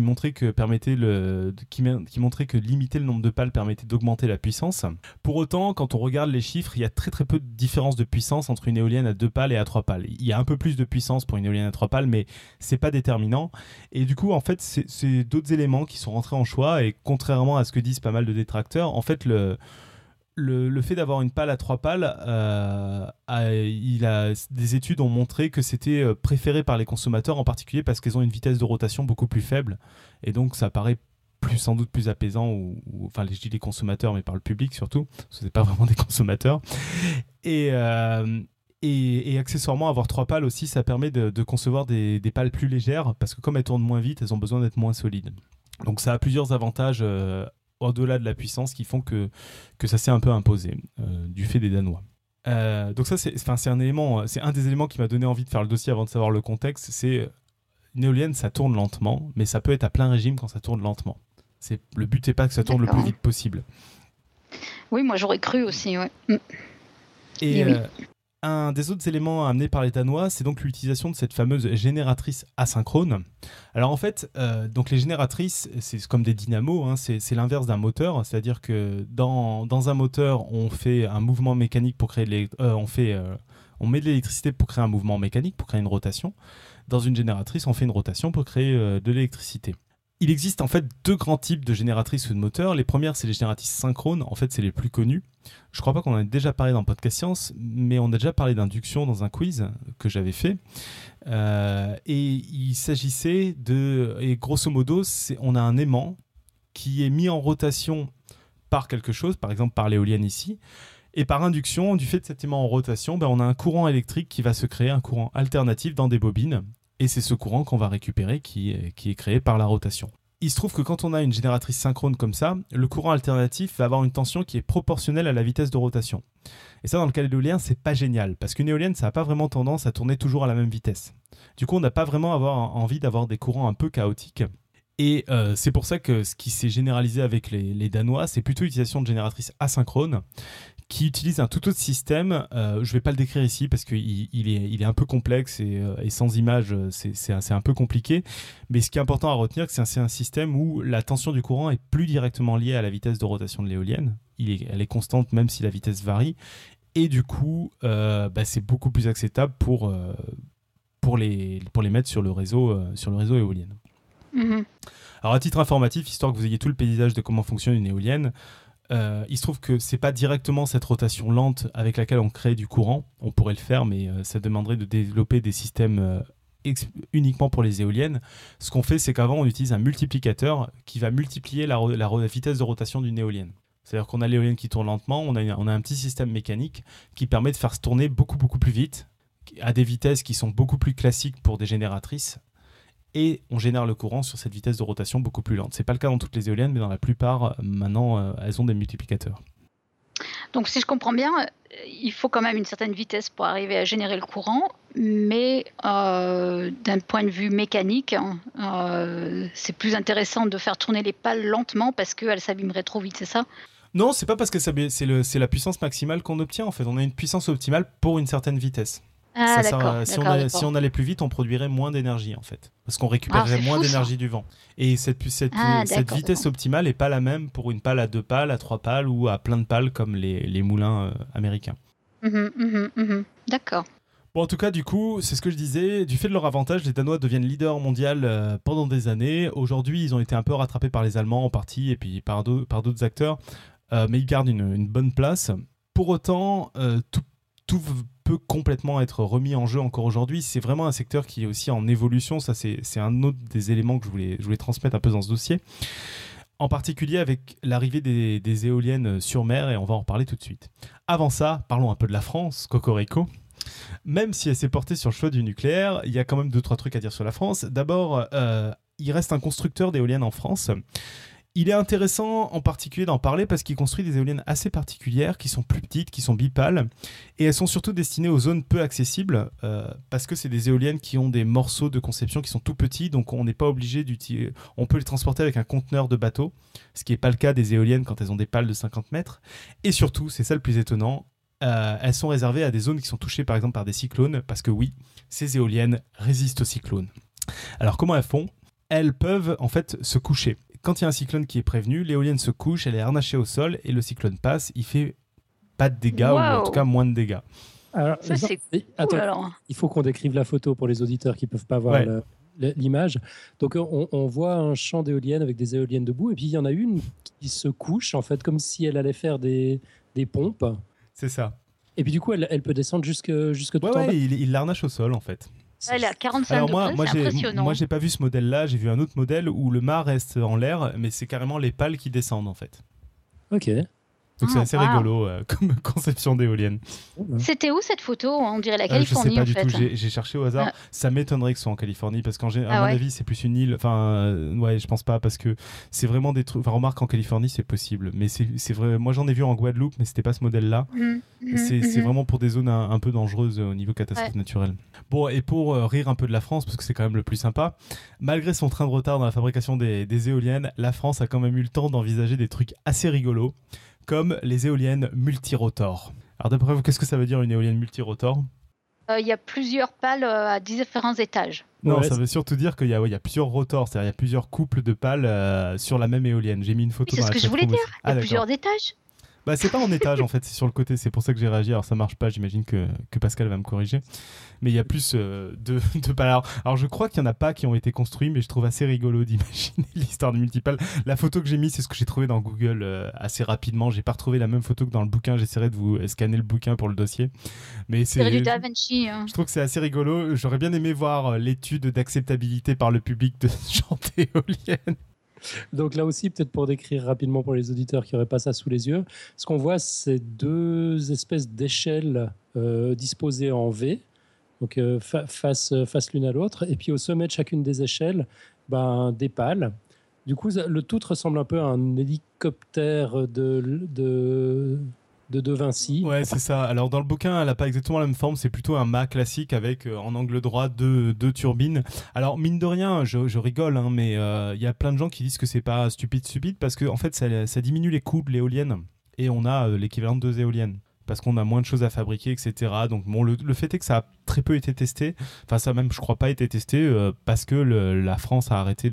montraient que, permettait le, qui, que limiter le nombre de pales permettait d'augmenter la puissance. Pour autant, quand on regarde les chiffres, il y a très très peu de différence de puissance entre une éolienne à deux pales et à trois pales. Il y a un peu plus de puissance pour une éolienne à trois pales, mais c'est pas déterminant. Et du coup, en fait, c'est d'autres éléments qui sont rentrés en choix. Et contrairement à ce que disent pas mal de détracteurs, en fait, le le, fait d'avoir une pale à trois pales, euh, il a, des études ont montré que c'était euh, préféré par les consommateurs, en particulier parce qu'ils ont une vitesse de rotation beaucoup plus faible. Et donc, ça paraît plus, sans doute plus apaisant, ou, enfin, je dis les consommateurs, mais par le public surtout, ce n'est pas vraiment des consommateurs. Euh, et, et, accessoirement, avoir trois pales aussi, ça permet de, concevoir des, pales plus légères, parce que comme elles tournent moins vite, elles ont besoin d'être moins solides. Donc ça a plusieurs avantages au-delà de la puissance qui font que, que ça s'est un peu imposé euh, du fait des Danois. Euh, donc ça, c'est un élément, c'est un des éléments qui m'a donné envie de faire le dossier avant de savoir le contexte. C'est une éolienne, ça tourne lentement, mais ça peut être à plein régime quand ça tourne lentement. C'est le but n'est pas que ça tourne le plus vite possible. Oui, moi j'aurais cru aussi. Ouais. Mm. Et, euh, un des autres éléments amenés par les Danois, c'est donc l'utilisation de cette fameuse génératrice asynchrone. Alors en fait, euh, donc les génératrices, c'est comme des dynamos, hein, c'est l'inverse d'un moteur, c'est-à-dire que dans, un moteur, on fait un mouvement mécanique pour créer euh, euh, on met de l'électricité pour créer un mouvement mécanique, pour créer une rotation. Dans une génératrice, on fait une rotation pour créer de l'électricité. Il existe en fait deux grands types de génératrices ou de moteurs. Les premières, c'est les génératrices synchrones. En fait, c'est les plus connues. Je crois pas qu'on en ait déjà parlé dans Podcast Science, mais on a déjà parlé d'induction dans un quiz que j'avais fait. Euh, et il s'agissait de. Et grosso modo, on a un aimant qui est mis en rotation par quelque chose, par exemple par l'éolienne ici. Et par induction, du fait de cet aimant en rotation, ben, on a un courant électrique qui va se créer, un courant alternatif dans des bobines. Et c'est ce courant qu'on va récupérer qui est créé par la rotation. Il se trouve que quand on a une génératrice synchrone comme ça, le courant alternatif va avoir une tension qui est proportionnelle à la vitesse de rotation. Et ça, dans le cas de l'éolien, c'est pas génial, parce qu'une éolienne, ça n'a pas vraiment tendance à tourner toujours à la même vitesse. Du coup, on n'a pas vraiment envie d'avoir des courants un peu chaotiques. Et euh, c'est pour ça que ce qui s'est généralisé avec les, les Danois, c'est plutôt l'utilisation de génératrices asynchrones, qui utilise un tout autre système. Euh, je ne vais pas le décrire ici parce qu'il il est, il est un peu complexe et, euh, et sans image, c'est un peu compliqué. Mais ce qui est important à retenir, c'est c'est un système où la tension du courant est plus directement liée à la vitesse de rotation de l'éolienne. Elle est constante même si la vitesse varie. Et du coup, euh, bah, c'est beaucoup plus acceptable pour, pour, les, pour les mettre sur le réseau, sur le réseau éolien. Mm-hmm. Alors à titre informatif, histoire que vous ayez tout le paysage de comment fonctionne une éolienne, euh, il se trouve que c'est pas directement cette rotation lente avec laquelle on crée du courant. On pourrait le faire, mais euh, ça demanderait de développer des systèmes euh, uniquement pour les éoliennes. Ce qu'on fait, c'est qu'avant, on utilise un multiplicateur qui va multiplier la, vitesse de rotation d'une éolienne. C'est-à-dire qu'on a l'éolienne qui tourne lentement, on a, on a un petit système mécanique qui permet de faire se tourner beaucoup beaucoup plus vite, à des vitesses qui sont beaucoup plus classiques pour des génératrices, et on génère le courant sur cette vitesse de rotation beaucoup plus lente. Ce n'est pas le cas dans toutes les éoliennes, mais dans la plupart, euh, maintenant, euh, elles ont des multiplicateurs. Donc si je comprends bien, euh, il faut quand même une certaine vitesse pour arriver à générer le courant, mais d'un point de vue mécanique, hein, c'est plus intéressant de faire tourner les pales lentement parce qu'elles s'abîmeraient trop vite, c'est ça? Non, c'est pas parce que c'est la puissance maximale qu'on obtient en fait. On a une puissance optimale pour une certaine vitesse. Ah, si, on allait, plus vite, on produirait moins d'énergie en fait. Parce qu'on récupérerait ah, moins d'énergie du vent. Et cette, cette, ah, cette vitesse optimale n'est pas la même pour une pale à deux pales, à trois pales ou à plein de pales comme les, les moulins euh, américains. Mhm, mhm, mhm. D'accord. Bon, en tout cas, du coup, c'est ce que je disais. Du fait de leur avantage, les Danois deviennent leaders mondiaux euh, pendant des années. Aujourd'hui, ils ont été un peu rattrapés par les Allemands en partie et puis par d'autres acteurs. Euh, mais ils gardent une, une, bonne place. Pour autant, tout, tout peut complètement être remis en jeu encore aujourd'hui. C'est vraiment un secteur qui est aussi en évolution. Ça, c'est un autre des éléments que je voulais, transmettre un peu dans ce dossier. En particulier avec l'arrivée des, éoliennes sur mer, et on va en reparler tout de suite. Avant ça, parlons un peu de la France, Cocorico. Même si elle s'est portée sur le choix du nucléaire, il y a quand même deux, trois trucs à dire sur la France. D'abord, euh, il reste un constructeur d'éoliennes en France. Il est intéressant en particulier d'en parler parce qu'il construit des éoliennes assez particulières qui sont plus petites, qui sont bipales et elles sont surtout destinées aux zones peu accessibles euh, parce que c'est des éoliennes qui ont des morceaux de conception qui sont tout petits donc on n'est pas obligé d'utiliser. On peut les transporter avec un conteneur de bateau, ce qui n'est pas le cas des éoliennes quand elles ont des pales de 50 mètres. Et surtout, c'est ça le plus étonnant, euh, elles sont réservées à des zones qui sont touchées par exemple par des cyclones parce que oui, ces éoliennes résistent aux cyclones. Alors comment elles font? Elles peuvent en fait se coucher. Quand il y a un cyclone qui est prévenu, l'éolienne se couche, elle est harnachée au sol et le cyclone passe. Il fait pas de dégâts ou en tout cas moins de dégâts. Alors, ça, c'est Attends, il faut qu'on décrive la photo pour les auditeurs qui ne peuvent pas voir l'image. Donc, on, voit un champ d'éoliennes avec des éoliennes debout, et puis il y en a une qui se couche, en fait, comme si elle allait faire des, des pompes. C'est ça. Et puis, du coup, elle, elle peut descendre jusque, jusque tout en bas. il, il l'arnache au sol, en fait. Elle est à 45 Alors moi, moi j'ai, moi j'ai pas vu ce modèle-là, j'ai vu un autre modèle où le mât reste en l'air, mais c'est carrément les pales qui descendent en fait. Ok. Donc c'est ah, assez rigolo euh, comme conception d'éolienne. C'était où cette photo? On dirait la Californie. Euh, je sais pas du tout. J'ai cherché au hasard. Ah. Ça m'étonnerait que ce soit en Californie parce qu'à ah mon avis c'est plus une île. Enfin euh, ouais, je pense pas parce que c'est vraiment des trucs. Enfin remarque en Californie c'est possible, mais c'est vrai. Moi j'en ai vu en Guadeloupe, mais c'était pas ce modèle-là. Mhm. Mhm. c'est mhm. vraiment pour des zones un, peu dangereuses au niveau catastrophe naturelle. Bon et pour rire un peu de la France parce que c'est quand même le plus sympa. Malgré son train de retard dans la fabrication des, des éoliennes, la France a quand même eu le temps d'envisager des trucs assez rigolos comme les éoliennes multirotors. Alors d'après vous, qu'est-ce que ça veut dire une éolienne multirotor? Euh, Il y a plusieurs pales euh, à différents étages. Non, ça veut surtout dire qu'il y, y, a plusieurs rotors, c'est-à-dire il y a plusieurs couples de pales euh, sur la même éolienne. J'ai mis une photo C'est ce que je voulais dire, il y a ah, plusieurs étages. Bah, c'est pas en étage en fait, c'est sur le côté, c'est pour ça que j'ai réagi. Alors ça marche pas, j'imagine que, que Pascal va me corriger mais il y a plus euh, de, de Alors, alors, je crois qu'il n'y en a pas qui ont été construits, mais je trouve assez rigolo d'imaginer l'histoire de multipales. La photo que j'ai mise, c'est ce que j'ai trouvé dans Google euh, assez rapidement. J'ai pas retrouvé la même photo que dans le bouquin. J'essaierai de vous scanner le bouquin pour le dossier. Mais c'est du Da Vinci. Hein. Je trouve que c'est assez rigolo. J'aurais bien aimé voir euh, l'étude d'acceptabilité par le public de ce genre d'éolienne. Donc là aussi, peut-être pour décrire rapidement pour les auditeurs qui n'auraient pas ça sous les yeux, ce qu'on voit, c'est deux espèces d'échelles disposées en V donc euh, face, face l'une à l'autre. Et puis au sommet de chacune des échelles, ben, des pales. Du coup, le tout ressemble un peu à un hélicoptère de, de, de, Vinci. Ouais, c'est ça. Alors dans le bouquin, elle n'a pas exactement la même forme. C'est plutôt un mât classique avec euh, en angle droit deux, deux, turbines. Alors mine de rien, je, rigole, hein, mais euh, il y a plein de gens qui disent que c'est pas stupide, stupide parce que en fait, ça, diminue les coûts de l'éolienne et on a l'équivalent de deux éoliennes parce qu'on a moins de choses à fabriquer, etc. Donc bon, le, fait est que ça a très peu été testé. Enfin, ça même, je crois pas, été testé euh, parce que la France a arrêté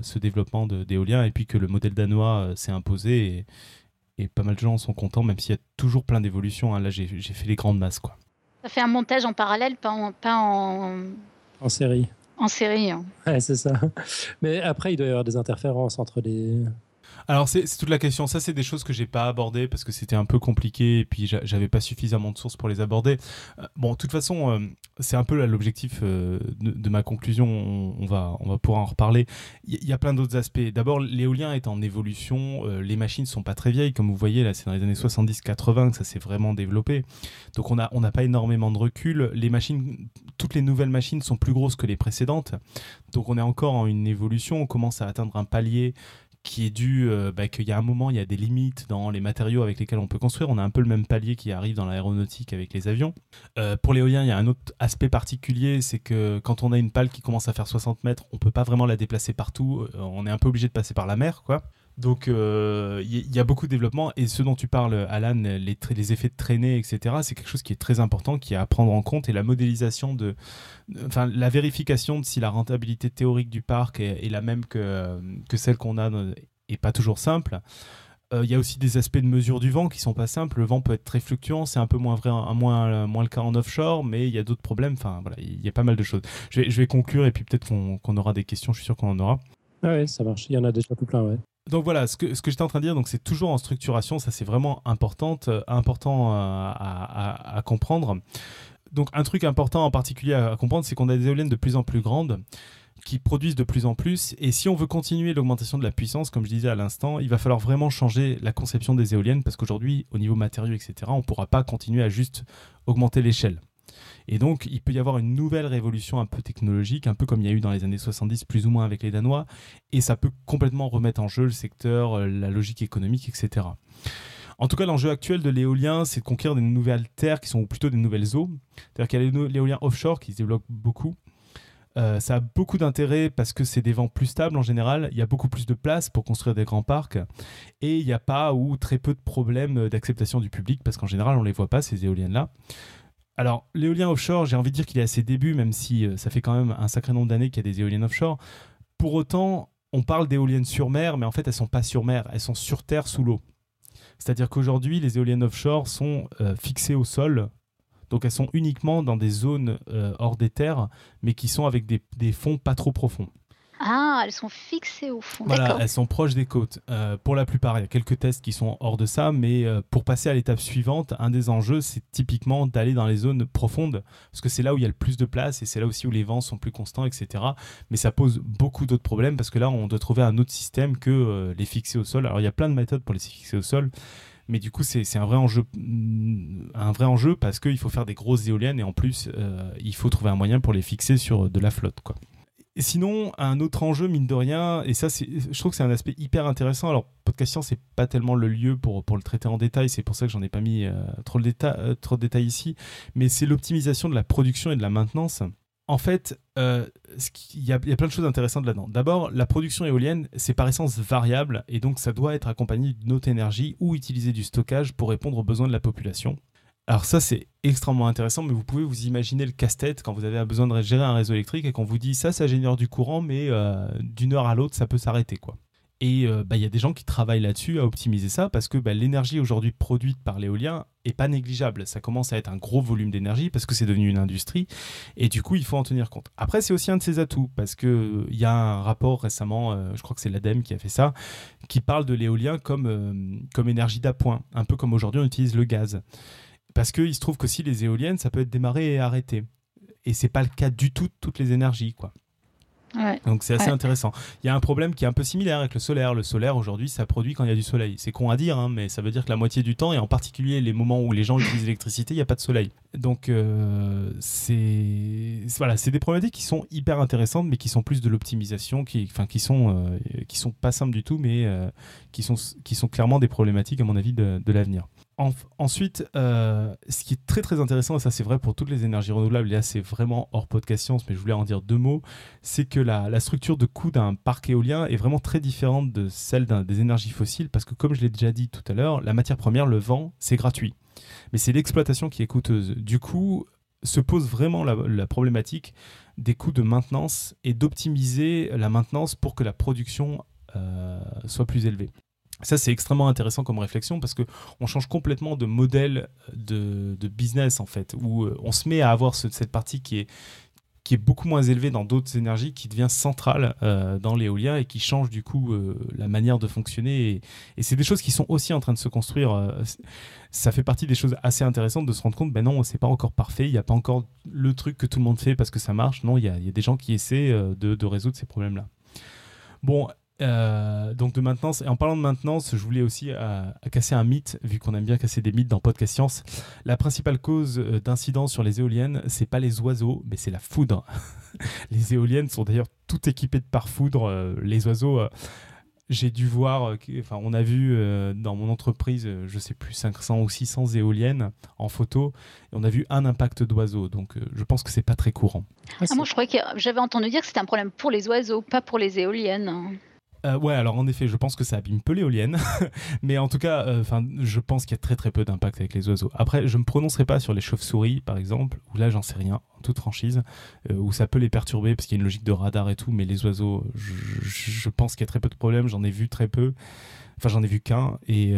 ce développement d'éolien et puis que le modèle danois euh, s'est imposé et, pas mal de gens sont contents, même s'il y a toujours plein d'évolutions. Hein. Là, j'ai fait les grandes masses, quoi. Ça fait un montage en parallèle, pas en, pas en... en série. En série. Hein. Ouais, c'est ça. Mais après, il doit y avoir des interférences entre les, alors c'est toute la question. Ça, c'est des choses que j'ai pas abordées parce que c'était un peu compliqué et puis j'avais pas suffisamment de sources pour les aborder. Euh, bon, de toute façon, euh, c'est un peu l'objectif euh, de, ma conclusion. On, va, on va pouvoir en reparler. Il y, a plein d'autres aspects. D'abord, l'éolien est en évolution. les machines sont pas très vieilles, comme vous voyez là. C'est dans les années 70-80 que ça s'est vraiment développé. Donc on a, on n'a pas énormément de recul. Les machines, toutes les nouvelles machines sont plus grosses que les précédentes. Donc on est encore en une évolution. On commence à atteindre un palier qui est dû euh, bah, qu'il y a un moment, il y a des limites dans les matériaux avec lesquels on peut construire. On a un peu le même palier qui arrive dans l'aéronautique avec les avions. Euh, pour l'éolien, il y a un autre aspect particulier, c'est que quand on a une pale qui commence à faire 60 mètres, on peut pas vraiment la déplacer partout. Euh, on est un peu obligé de passer par la mer, quoi. Donc il y, a beaucoup de développement et ce dont tu parles, Alan, les, effets de traînée, etc., c'est quelque chose qui est très important, qui est à prendre en compte et la modélisation de, enfin la vérification de si la rentabilité théorique du parc est, la même que, que celle qu'on a est pas toujours simple. Euh, il y a aussi des aspects de mesure du vent qui sont pas simples. Le vent peut être très fluctuant, c'est un peu moins vrai, moins, moins le cas en offshore, mais il y a d'autres problèmes. Enfin voilà, il y a pas mal de choses. Je vais, je vais conclure et puis peut-être qu'on aura des questions. Je suis sûr qu'on en aura. Ah ouais, ça marche. Il y en a déjà tout plein, ouais. Donc voilà, ce que, ce que j'étais en train de dire, c'est toujours en structuration, ça c'est vraiment important, euh, à, à, à, comprendre. Donc un truc important en particulier à, comprendre, c'est qu'on a des éoliennes de plus en plus grandes qui produisent de plus en plus. Et si on veut continuer l'augmentation de la puissance, comme je disais à l'instant, il va falloir vraiment changer la conception des éoliennes parce qu'aujourd'hui, au niveau matériaux, etc., on ne pourra pas continuer à juste augmenter l'échelle. Et donc, il peut y avoir une nouvelle révolution un peu technologique, un peu comme il y a eu dans les années 70, plus ou moins avec les Danois, et ça peut complètement remettre en jeu le secteur, euh, la logique économique, etc. En tout cas, l'enjeu actuel de l'éolien, c'est de conquérir des nouvelles terres qui sont plutôt des nouvelles eaux. C'est-à-dire qu'il y a l'éolien offshore qui se développe beaucoup. Euh, ça a beaucoup d'intérêt parce que c'est des vents plus stables en général. Il y a beaucoup plus de place pour construire des grands parcs. Et il n'y a pas ou très peu de problèmes d'acceptation du public parce qu'en général, on ne les voit pas, ces éoliennes-là. Alors, l'éolien offshore, j'ai envie de dire qu'il est à ses débuts, même si euh, ça fait quand même un sacré nombre d'années qu'il y a des éoliennes offshore. Pour autant, on parle d'éoliennes sur mer, mais en fait, elles sont pas sur mer, elles sont sur terre, sous l'eau. C'est-à-dire qu'aujourd'hui, les éoliennes offshore sont euh, fixées au sol, donc elles sont uniquement dans des zones euh, hors des terres, mais qui sont avec des fonds pas trop profonds. Ah, elles sont fixées au fond. Voilà, elles sont proches des côtes. Euh, pour la plupart, il y a quelques tests qui sont hors de ça, mais euh, pour passer à l'étape suivante, un des enjeux, c'est typiquement d'aller dans les zones profondes, parce que c'est là où il y a le plus de place et c'est là aussi où les vents sont plus constants, etc. Mais ça pose beaucoup d'autres problèmes, parce que là, on doit trouver un autre système que euh, les fixer au sol. Alors, il y a plein de méthodes pour les fixer au sol. Mais du coup, c'est un vrai enjeu, mm, un vrai enjeu parce qu'il faut faire des grosses éoliennes et en plus, il faut trouver un moyen pour les fixer sur de la flotte, quoi sinon, un autre enjeu, mine de rien, et ça, je trouve que c'est un aspect hyper intéressant. Alors, Podcast c'est pas tellement le lieu pour, pour le traiter en détail, c'est pour ça que j'en ai pas mis euh, trop, de euh, trop de détails ici, mais c'est l'optimisation de la production et de la maintenance. En fait, euh, il y, a plein de choses intéressantes là-dedans. D'abord, la production éolienne, c'est par essence variable, et donc ça doit être accompagné d'une autre énergie ou utiliser du stockage pour répondre aux besoins de la population. Alors ça, c'est extrêmement intéressant, mais vous pouvez vous imaginer le casse-tête quand vous avez besoin de gérer un réseau électrique et qu'on vous dit ça, ça génère du courant, mais euh, d'une heure à l'autre, ça peut s'arrêter. quoi. Et euh, bah, il y a des gens qui travaillent là-dessus à optimiser ça parce que bah, l'énergie aujourd'hui produite par l'éolien est pas négligeable. Ça commence à être un gros volume d'énergie parce que c'est devenu une industrie et du coup il faut en tenir compte. Après c'est aussi un de ses atouts parce que il y a un rapport récemment, euh, je crois que c'est l'ADEME qui a fait ça, qui parle de l'éolien comme, comme énergie d'appoint, un peu comme aujourd'hui on utilise le gaz. Parce qu'il se trouve qu'aussi les éoliennes, ça peut être démarré et arrêté. Et c'est pas le cas du tout de toutes les énergies, quoi. Donc c'est assez intéressant. Il y a un problème qui est un peu similaire avec le solaire. Le solaire aujourd'hui, ça produit quand il y a du soleil. C'est con à dire, hein, mais ça veut dire que la moitié du temps, et en particulier les moments où les gens utilisent l'électricité, il n'y a pas de soleil. Donc euh, c'est voilà, c'est des problématiques qui sont hyper intéressantes, mais qui sont plus de l'optimisation, qui, enfin, qui sont euh, qui sont pas simples du tout, mais euh, qui sont qui sont clairement des problématiques à mon avis de, de l'avenir ensuite, euh, ce qui est très très intéressant, et ça c'est vrai pour toutes les énergies renouvelables, et là c'est vraiment hors podcast science, mais je voulais en dire deux mots, c'est que la, structure de coût d'un parc éolien est vraiment très différente de celle des énergies fossiles, parce que comme je l'ai déjà dit tout à l'heure, la matière première, le vent, c'est gratuit. Mais c'est l'exploitation qui est coûteuse. Du coup, se pose vraiment la, problématique des coûts de maintenance et d'optimiser la maintenance pour que la production euh, soit plus élevée. Ça, c'est extrêmement intéressant comme réflexion parce que on change complètement de modèle de, business en fait, où euh, on se met à avoir cette partie qui est, beaucoup moins élevée dans d'autres énergies, qui devient centrale euh, dans l'éolien et qui change du coup euh, la manière de fonctionner. Et, c'est des choses qui sont aussi en train de se construire. ça fait partie des choses assez intéressantes de se rendre compte, ben non, c'est pas encore parfait, il n'y a pas encore le truc que tout le monde fait parce que ça marche. Non, il y a, y a, des gens qui essaient de, de résoudre ces problèmes-là. Bon, euh, donc de maintenance. Et en parlant de maintenance, je voulais aussi euh, casser un mythe, vu qu'on aime bien casser des mythes dans Podcast Science. La principale cause euh, d'incidents sur les éoliennes, c'est pas les oiseaux, mais c'est la foudre. les éoliennes sont d'ailleurs toutes équipées de pare-foudre. les oiseaux, j'ai dû voir, enfin on a vu dans mon entreprise, je sais plus, 500 ou 600 éoliennes en photo, et on a vu un impact d'oiseaux. Donc je pense que c'est pas très courant. Ah, moi je croyais que j'avais entendu dire que c'était un problème pour les oiseaux, pas pour les éoliennes. Euh, ouais, alors en effet, je pense que ça abîme peu l'éolienne, mais en tout cas, euh, je pense qu'il y a très très peu d'impact avec les oiseaux. Après, je me prononcerai pas sur les chauves-souris, par exemple, où là, j'en sais rien, en toute franchise, euh, où ça peut les perturber parce qu'il y a une logique de radar et tout, mais les oiseaux, je, pense qu'il y a très peu de problèmes. J'en ai vu très peu. Enfin, j'en ai vu qu'un, et,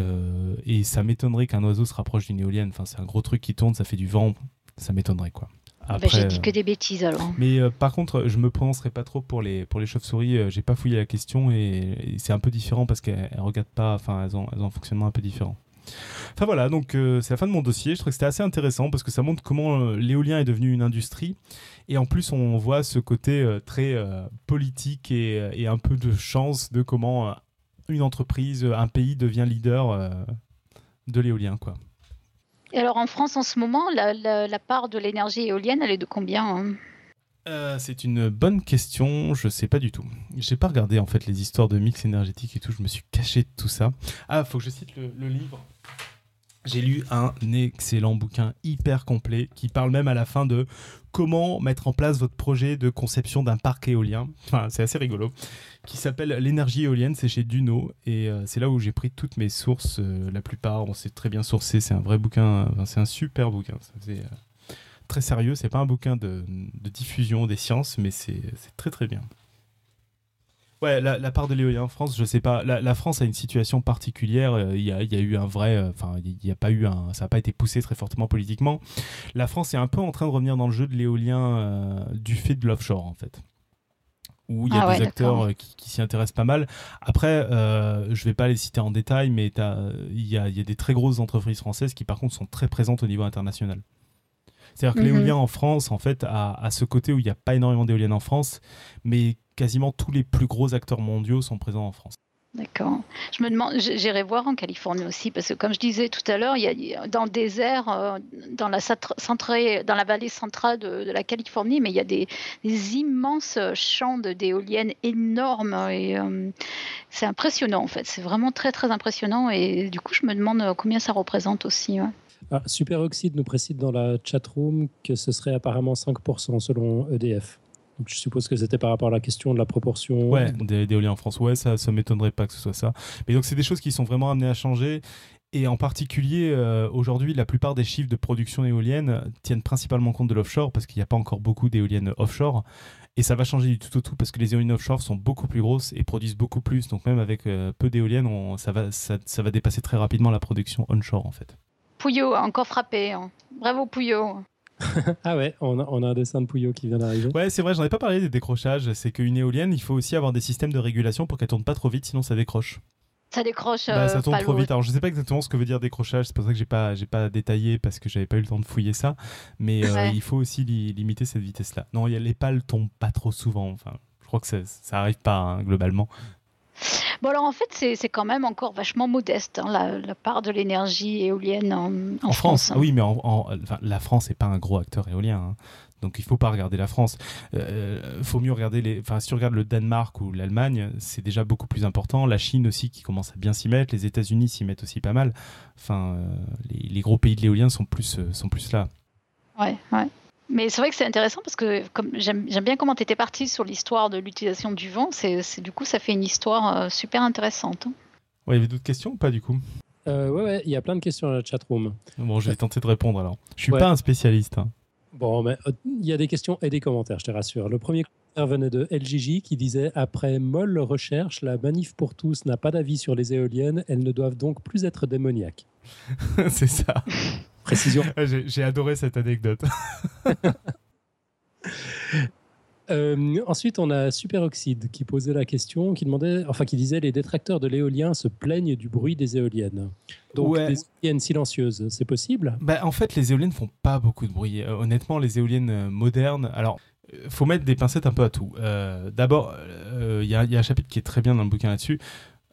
et ça m'étonnerait qu'un oiseau se rapproche d'une éolienne. Enfin, c'est un gros truc qui tourne, ça fait du vent, ça m'étonnerait quoi. Bah, j'ai dit que des bêtises alors. Mais euh, par contre, je me prononcerai pas trop pour les, pour les chauves-souris. Euh, j'ai pas fouillé la question et, c'est un peu différent parce qu'elles regardent pas, enfin, elles ont, elles ont un fonctionnement un peu différent. Enfin voilà, donc euh, c'est la fin de mon dossier. Je trouve que c'était assez intéressant parce que ça montre comment l'éolien est devenu une industrie. Et en plus, on voit ce côté très politique et, et, un peu de chance de comment une entreprise, un pays devient leader de l'éolien, quoi. Et alors en France en ce moment, la, part de l'énergie éolienne, elle est de combien hein? Euh, c'est une bonne question, je sais pas du tout. J'ai pas regardé en fait les histoires de mix énergétique et tout, je me suis caché de tout ça. Ah, faut que je cite le livre j'ai lu un excellent bouquin hyper complet qui parle même à la fin de comment mettre en place votre projet de conception d'un parc éolien. Enfin, c'est assez rigolo. Qui s'appelle L'énergie éolienne, c'est chez Duno. Et euh, c'est là où j'ai pris toutes mes sources. Euh, la plupart, on s'est très bien sourcé. C'est un vrai bouquin. c'est un super bouquin. Ça faisait, très sérieux. C'est pas un bouquin de, diffusion des sciences, mais c'est très très bien. Ouais, la, part de l'éolien en France, je sais pas. La, France a une situation particulière. Euh, il y, a, eu un vrai, euh, enfin, il y a pas eu un, ça n'a pas été poussé très fortement politiquement. La France est un peu en train de revenir dans le jeu de l'éolien du fait de l'offshore en fait où il y a ah des acteurs euh, qui, s'y intéressent pas mal. Après, euh, je vais pas les citer en détail, mais il y a, des très grosses entreprises françaises qui, par contre, sont très présentes au niveau international. C'est-à-dire que mhm. l'éolien en France, en fait, a, ce côté où il n'y a pas énormément d'éoliennes en France, mais quasiment tous les plus gros acteurs mondiaux sont présents en France. D'accord. Je me demande, j'irai voir en Californie aussi, parce que comme je disais tout à l'heure, il y a dans le désert, euh, dans la, dans la vallée centrale de, la Californie, mais il y a des, immenses champs d'éoliennes énormes et euh, c'est impressionnant en fait. C'est vraiment très très impressionnant et du coup je me demande combien ça représente aussi. Ah, Superoxide nous précise dans la chatroom que ce serait apparemment 5% selon EDF je suppose que c'était par rapport à la question de la proportion. Ouais, des, éoliens en France. Ouais, ça ne m'étonnerait pas que ce soit ça. Mais donc, c'est des choses qui sont vraiment amenées à changer. Et en particulier, euh, aujourd'hui, la plupart des chiffres de production éolienne tiennent principalement compte de l'offshore parce qu'il n'y a pas encore beaucoup d'éoliennes offshore. Et ça va changer du tout au tout parce que les éoliennes offshore sont beaucoup plus grosses et produisent beaucoup plus. Donc même avec euh, peu d'éoliennes, ça va, ça, ça, va dépasser très rapidement la production onshore en fait. Pouillot a encore frappé. Hein. Bravo Pouillot. ah ouais, on a, un dessin de Pouillot qui vient d'arriver. Ouais, c'est vrai, j'en ai pas parlé des décrochages. C'est qu'une éolienne, il faut aussi avoir des systèmes de régulation pour qu'elle tourne pas trop vite, sinon ça décroche. Ça décroche. Bah, ça euh, tourne trop vite. Alors je sais pas exactement ce que veut dire décrochage, c'est pour ça que j'ai pas, j'ai pas détaillé parce que j'avais pas eu le temps de fouiller ça. Mais euh, il faut aussi limiter cette vitesse-là. Non, les pales tombent pas trop souvent. Enfin, je crois que ça, ça arrive pas hein, globalement. Bon, alors en fait, c'est quand même encore vachement modeste, hein, la, part de l'énergie éolienne en, France. Hein. Oui, mais la France n'est pas un gros acteur éolien. Hein. Donc il faut pas regarder la France. Il euh, faut mieux regarder les. Enfin, si tu regardes le Danemark ou l'Allemagne, c'est déjà beaucoup plus important. La Chine aussi qui commence à bien s'y mettre. Les États-Unis s'y mettent aussi pas mal. Enfin, euh, les, les, gros pays de l'éolien sont plus euh, sont plus là. Ouais, ouais. Mais c'est vrai que c'est intéressant parce que j'aime bien comment tu étais parti sur l'histoire de l'utilisation du vent. C'est du coup ça fait une histoire euh, super intéressante. Hein. Ouais, il y avait d'autres questions ou pas du coup? Euh, Ouais, ouais, il y a plein de questions dans la chatroom. Bon, je vais tenter de répondre alors. Je suis pas un spécialiste. Hein. Bon, mais euh, il y a des questions et des commentaires, je te rassure. Le premier commentaire venait de LJJ qui disait Après molle recherche, la manif pour tous n'a pas d'avis sur les éoliennes, elles ne doivent donc plus être démoniaques. c'est ça. Précision. J'ai adoré cette anecdote. Euh, ensuite, on a Superoxide qui posait la question, qui demandait, enfin qui disait les détracteurs de l'éolien se plaignent du bruit des éoliennes. Donc des éoliennes silencieuses, c'est possible? Bah, En fait, les éoliennes font pas beaucoup de bruit. Euh, honnêtement, les éoliennes euh, modernes, alors faut mettre des pincettes un peu à tout. D'abord, il y, a un chapitre qui est très bien dans le bouquin là-dessus.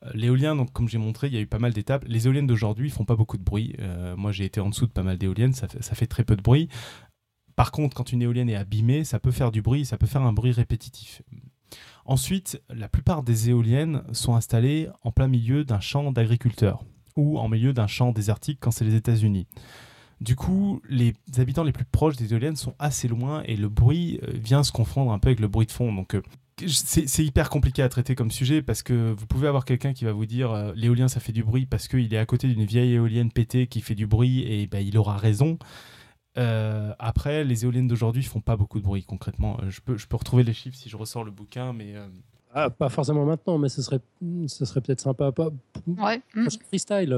Euh, l'éolien, donc comme j'ai montré, il y a eu pas mal d'étapes. Les éoliennes d'aujourd'hui font pas beaucoup de bruit. Euh, moi, j'ai été en dessous de pas mal d'éoliennes, ça fait, très peu de bruit. Par contre, quand une éolienne est abîmée, ça peut faire du bruit, ça peut faire un bruit répétitif. Ensuite, la plupart des éoliennes sont installées en plein milieu d'un champ d'agriculteurs ou en milieu d'un champ désertique quand c'est les États-Unis. Du coup, les habitants les plus proches des éoliennes sont assez loin et le bruit euh, vient se confondre un peu avec le bruit de fond. Donc, c'est hyper compliqué à traiter comme sujet parce que vous pouvez avoir quelqu'un qui va vous dire euh, l'éolien ça fait du bruit parce qu'il est à côté d'une vieille éolienne pétée qui fait du bruit et ben, il aura raison. Euh, après, les éoliennes d'aujourd'hui font pas beaucoup de bruit concrètement. Euh, je peux, je peux retrouver les chiffres si je ressors le bouquin, mais. Ah, pas forcément maintenant, mais ce serait, ce serait peut-être sympa. Pas, ouais. freestyle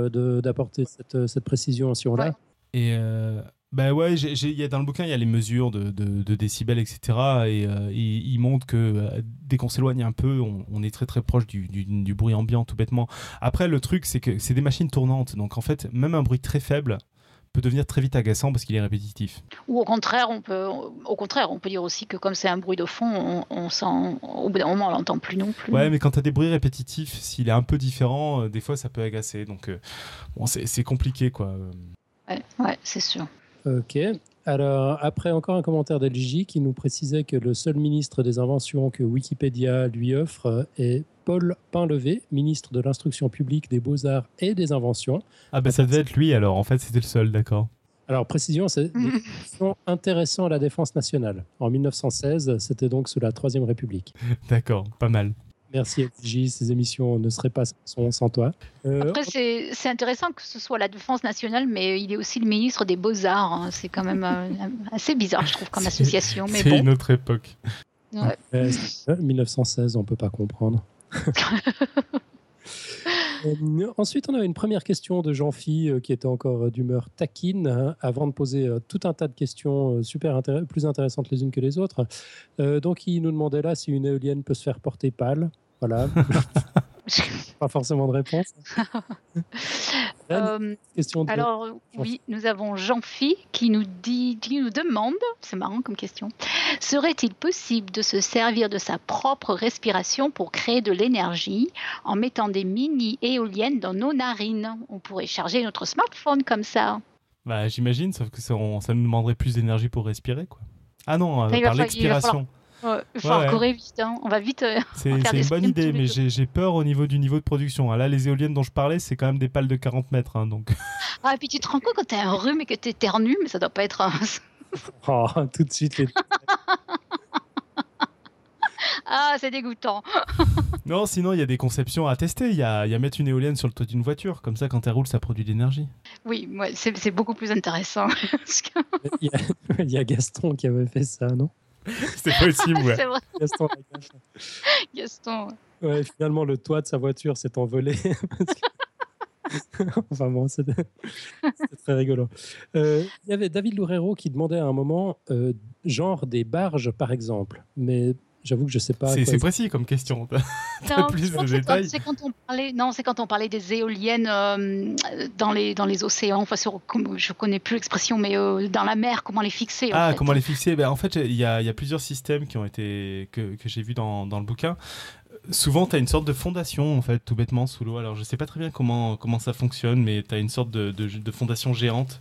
d'apporter cette, cette précision si on l'a. Et bah ouais, y a, dans le bouquin, il y a les mesures de, de, décibels, etc. Et euh, il, montre que euh, dès qu'on s'éloigne un peu, on, est très très proche du, du, bruit ambiant, tout bêtement. Après, le truc, c'est que c'est des machines tournantes. Donc en fait, même un bruit très faible peut devenir très vite agaçant parce qu'il est répétitif. Ou au contraire, on peut, au contraire, on peut dire aussi que comme c'est un bruit de fond, on, sent, au bout d'un moment, on l'entend plus non plus. Ouais, mais quand tu as des bruits répétitifs, s'il est un peu différent, euh, des fois, ça peut agacer. Donc bon, c'est compliqué, quoi. Ouais, ouais c'est sûr. Ok. Alors, après, encore un commentaire d'LJ qui nous précisait que le seul ministre des inventions que Wikipédia lui offre est Paul Painlevé, ministre de l'instruction publique, des beaux-arts et des inventions. Ah, ben ça devait être lui alors, en fait, c'était le seul, d'accord. Alors, précision, c'est intéressant à la défense nationale. En 1916, c'était donc sous la Troisième République. D'accord, pas mal. Merci FJ, ces émissions ne seraient pas sans, toi. Euh, Après, c'est intéressant que ce soit la Défense nationale, mais il est aussi le ministre des Beaux-Arts. Hein. C'est quand même euh, assez bizarre, je trouve, comme association. C'est une autre époque. 1916, on ne peut pas comprendre. Euh, ensuite, on a une première question de Jean-Phi qui était encore d'humeur taquine hein, avant de poser tout un tas de questions super plus intéressantes les unes que les autres. donc, il nous demandait là si une éolienne peut se faire porter pâle. Voilà. pas forcément de réponse. Euh, question alors oui, nous avons Jean-Phi qui nous dit, qui nous demande, c'est marrant comme question, serait-il possible de se servir de sa propre respiration pour créer de l'énergie en mettant des mini éoliennes dans nos narines? On pourrait charger notre smartphone comme ça. Bah j'imagine, sauf que ça, ça nous demanderait plus d'énergie pour respirer quoi. Ah non, euh, par l'expiration. Ouais, il vite, hein. on va vite. Euh, c'est une bonne idée, mais j'ai peur au niveau du niveau de production. Ah, là, les éoliennes dont je parlais, c'est quand même des pales de 40 mètres. Hein, donc... Ah, et puis tu te rends compte quand t'as un rhume et que t'éternues, mais ça doit pas être. oh, tout de suite. Les... ah, c'est dégoûtant. non, sinon, il y a des conceptions à tester. Il y a, y a, mettre une éolienne sur le toit d'une voiture. Comme ça, quand elle roule, ça produit de l'énergie. Oui, ouais, c'est beaucoup plus intéressant. il, y a, Gaston qui avait fait ça, non? c'est possible, ouais. vrai. Gaston, Gaston. Ouais, finalement, le toit de sa voiture s'est envolé. enfin bon, c'était très rigolo. Euh, il y avait David Loureiro qui demandait à un moment, euh, genre des barges par exemple, mais J'avoue que je sais pas. C'est précis comme question. non, plus de détails. C'est quand on parlait. Non, c'est quand on parlait des éoliennes euh, dans les dans les océans. Enfin, sur, je connais plus l'expression, mais euh, dans la mer, comment les fixer Ah, comment les fixer? Ben, en fait, il y a, y a, plusieurs systèmes qui ont été que, que j'ai vu dans, dans le bouquin. Souvent, tu as une sorte de fondation, en fait, tout bêtement, sous l'eau. Alors, je sais pas très bien comment, comment ça fonctionne, mais tu as une sorte de, de, de, fondation géante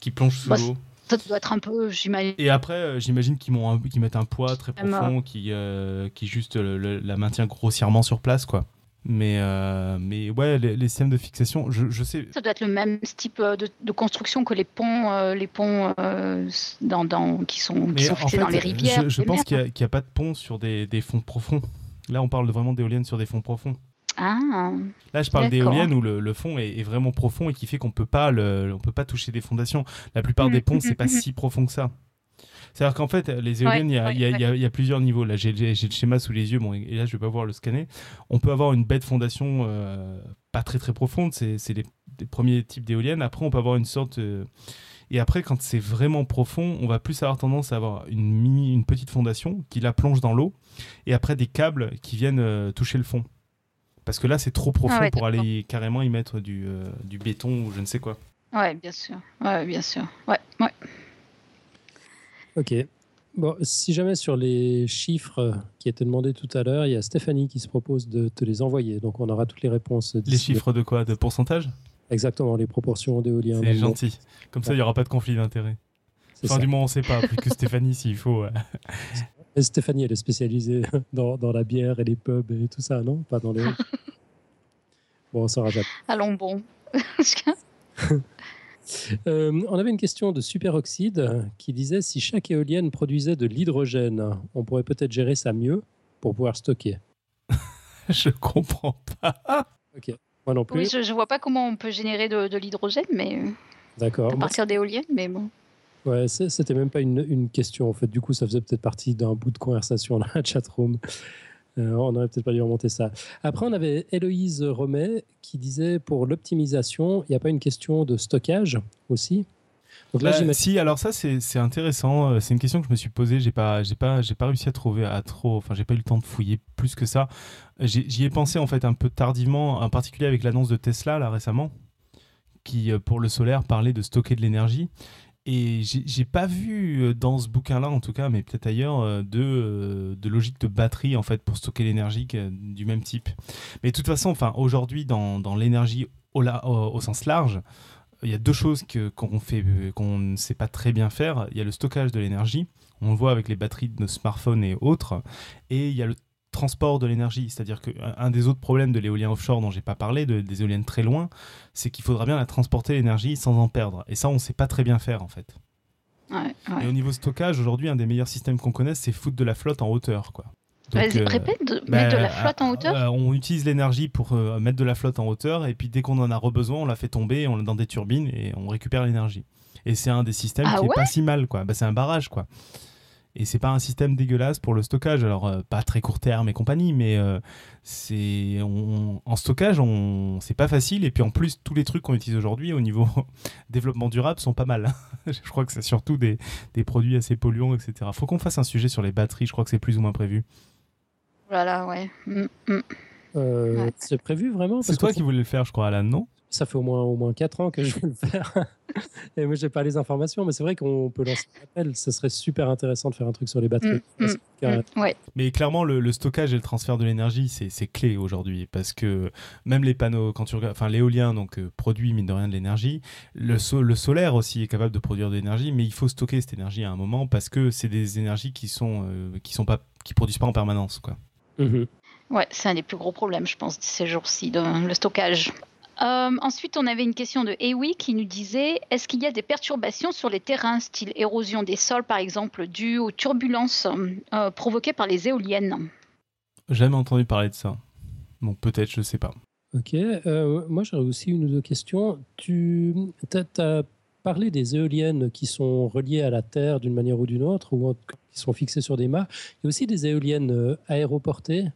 qui plonge sous bah, l'eau. Ça doit être un peu, j'imagine. Et après, euh, j'imagine qu'ils mettent un poids très profond qui, euh, qui juste la maintient grossièrement sur place, quoi. Mais, euh, mais ouais, les, systèmes de fixation, je, je, sais. Ça doit être le même type de, construction que les ponts, les ponts dans, dans, qui sont, qui sont fixés dans les rivières. Je, je pense qu'il n'y a, a, pas de pont sur des, des fonds profonds. Là, on parle vraiment d'éoliennes sur des fonds profonds. Ah, Là, je parle d'éoliennes où le, fond est, vraiment profond et qui fait qu'on peut pas on peut pas toucher des fondations. La plupart des ponts, c'est pas si profond que ça. C'est-à-dire qu'en fait, les éoliennes, il y, a plusieurs niveaux. Là, j'ai le schéma sous les yeux, bon, et là, je vais pas voir le scanner. On peut avoir une bête fondation euh, pas très très profonde, c'est les, premiers types d'éoliennes. Après, on peut avoir une sorte. Euh, et après, quand c'est vraiment profond, on va plus avoir tendance à avoir une mini, une petite fondation qui la plonge dans l'eau, et après des câbles qui viennent euh, toucher le fond. Parce que là, c'est trop profond ah pour aller carrément y mettre du, euh, du, béton ou je ne sais quoi. Ouais, bien sûr. Ouais, bien sûr. Ouais, ouais. Ok. Bon, si jamais sur les chiffres qui étaient demandés tout à l'heure, il y a Stéphanie qui se propose de te les envoyer. Donc on aura toutes les réponses. Les chiffres de quoi? De pourcentage? Exactement, les proportions d'éolien. C'est gentil. Comme ça, il n'y aura pas de conflit d'intérêt. Enfin, du moins, on ne sait pas, plus que Stéphanie s'il faut. Stéphanie, elle est spécialisée dans, dans, la bière et les pubs et tout ça, non? Pas dans les. bon, on saura jamais. Allons bon. Euh, on avait une question de Superoxyde qui disait si chaque éolienne produisait de l'hydrogène, on pourrait peut-être gérer ça mieux pour pouvoir stocker. je comprends pas. Ok, moi non plus. Oui, je, ne vois pas comment on peut générer de, de l'hydrogène, mais. D'accord. À partir d'éoliennes, mais bon. Ouais, c'était même pas une, une, question en fait. Du coup, ça faisait peut-être partie d'un bout de conversation dans la chatroom. Euh, on aurait peut-être pas dû remonter ça. Après, on avait Héloïse Romet qui disait pour l'optimisation, il n'y a pas une question de stockage aussi? Donc là, bah, si, alors ça c'est intéressant. Euh, c'est une question que je me suis posée. J'ai pas, j'ai pas, j'ai pas réussi à trouver à trop. Enfin, j'ai pas eu le temps de fouiller plus que ça. J'y ai pensé en fait un peu tardivement, en particulier avec l'annonce de Tesla là récemment, qui euh, pour le solaire parlait de stocker de l'énergie. Et j'ai pas vu euh, dans ce bouquin-là, en tout cas, mais peut-être ailleurs, euh, de, euh, de, logique de batterie en fait pour stocker l'énergie du même type. Mais de toute façon, enfin, aujourd'hui, dans, dans l'énergie au, sens large, il y a deux choses qu'on fait qu'on ne sait pas très bien faire. Il y a le stockage de l'énergie, on le voit avec les batteries de nos smartphones et autres, et il y a le transport de l'énergie. C'est-à-dire qu'un des autres problèmes de l'éolien offshore dont j'ai pas parlé, de, des éoliennes très loin, c'est qu'il faudra bien la transporter l'énergie sans en perdre. Et ça, on ne sait pas très bien faire en fait. Et au niveau stockage, aujourd'hui, un des meilleurs systèmes qu'on connaisse, c'est foutre de la flotte en hauteur. Quoi. Vas-y, répète, de, mettre de la flotte en hauteur On utilise l'énergie pour mettre de la flotte en hauteur et puis dès qu'on en a besoin, on la fait tomber on dans des turbines et on récupère l'énergie. Et c'est un des systèmes ah qui est pas si mal, quoi. Bah, c'est un barrage, quoi. Et c'est pas un système dégueulasse pour le stockage. Alors, euh, pas très court terme et compagnie, mais euh, c'est en stockage, on... c'est pas facile. Et puis en plus, tous les trucs qu'on utilise aujourd'hui au niveau développement durable sont pas mal. je crois que c'est surtout des, des, produits assez polluants, etc. Faut qu'on fasse un sujet sur les batteries. Je crois que c'est plus ou moins prévu. Voilà, ouais. Mm, mm. Euh, c'est prévu vraiment? C'est toi qui voulais le faire, je crois, Alan, non? Ça fait au moins, au moins 4 ans que je veux le faire. et moi, je n'ai pas les informations, mais c'est vrai qu'on peut lancer un appel. Ce serait super intéressant de faire un truc sur les batteries. Mm, mm, mm, ouais. Mais clairement, le, stockage et le transfert de l'énergie, c'est clé aujourd'hui. Parce que même les panneaux, quand tu regardes, enfin, l'éolien donc, euh, produit, mine de rien, de l'énergie. Le, le solaire aussi est capable de produire de l'énergie, mais il faut stocker cette énergie à un moment parce que c'est des énergies qui sont, euh, qui sont pas, qui produisent pas en permanence. Quoi. Mm-hmm. Ouais, c'est un des plus gros problèmes, je pense, ces jours-ci, le stockage. Euh, ensuite, on avait une question de Ewi qui nous disait est-ce qu'il y a des perturbations sur les terrains, style érosion des sols par exemple, dues aux turbulences euh, provoquées par les éoliennes? Jamais entendu parler de ça. Bon, peut-être, je ne sais pas. Ok. Euh, moi, j'aurais aussi une ou deux questions. Tu as, parlé des éoliennes qui sont reliées à la Terre d'une manière ou d'une autre, ou qui sont fixées sur des mâts. Il y a aussi des éoliennes aéroportées.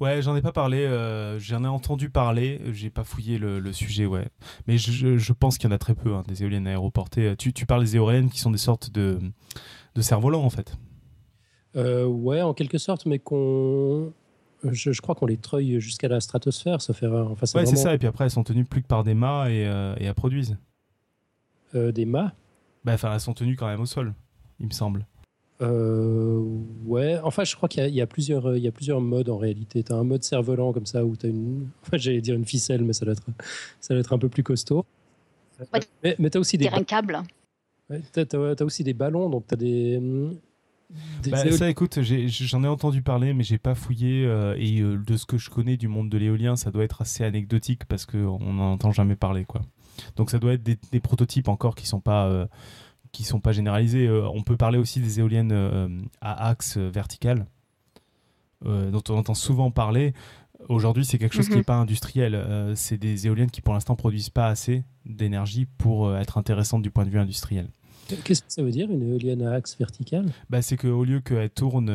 Ouais, j'en ai pas parlé, euh, j'en ai entendu parler, j'ai pas fouillé le, sujet, ouais. Mais je, pense qu'il y en a très peu, hein, des éoliennes aéroportées. Tu, tu parles des éoliennes qui sont des sortes de, de cerfs-volants, en fait. Euh, ouais, en quelque sorte, mais qu'on. Je, crois qu'on les treuille jusqu'à la stratosphère, fait Enfin, ouais, c'est ça, et puis après, elles sont tenues plus que par des mâts et, euh, et elles produisent. des mâts? Bah, enfin, elles sont tenues quand même au sol, il me semble. Euh, ouais, enfin, je crois qu'il y, a plusieurs, il y a plusieurs modes en réalité. Tu as un mode cerf-volant comme ça où tu as une. Enfin, j'allais dire une ficelle, mais ça doit être, ça doit être un peu plus costaud. mais, mais tu as aussi des. un câble. Ouais, tu as, aussi des ballons, donc tu as des. Bah, ça, écoute, j'en ai, entendu parler, mais j'ai pas fouillé. Euh, et euh, de ce que je connais du monde de l'éolien, ça doit être assez anecdotique parce qu'on n'en entend jamais parler. Quoi. Donc ça doit être des, des prototypes encore qui sont pas qui sont pas généralisées. Euh, on peut parler aussi des éoliennes euh, à axe vertical, euh, dont on entend souvent parler. Aujourd'hui, c'est quelque chose qui n'est mhm. pas industriel. c'est des éoliennes qui, pour l'instant, produisent pas assez d'énergie pour être intéressantes du point de vue industriel. Qu'est-ce que ça veut dire une éolienne à axe vertical? Bah, C'est qu'au lieu qu'elle tourne,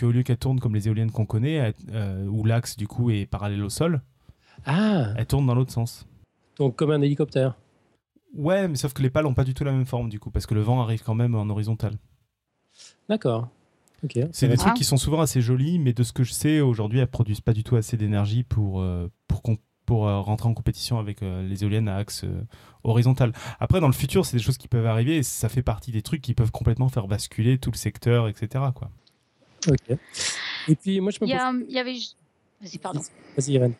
lieu qu'elle tourne comme les éoliennes qu'on connaît, où l'axe du coup est parallèle au sol, ah. elle tourne dans l'autre sens. Donc comme un hélicoptère Ouais, mais sauf que les pales n'ont pas du tout la même forme du coup, parce que le vent arrive quand même en horizontal. D'accord. C'est des trucs qui sont souvent assez jolis, mais de ce que je sais, aujourd'hui, elles produisent pas du tout assez d'énergie pour, euh, pour, pour euh, rentrer en compétition avec euh, les éoliennes à axe horizontal. Après, dans le futur, c'est des choses qui peuvent arriver et ça fait partie des trucs qui peuvent complètement faire basculer tout le secteur, etc. Quoi. Ok. Et puis, moi, je me Il y, avait. Vas-y, pardon. Vas-y, Irène.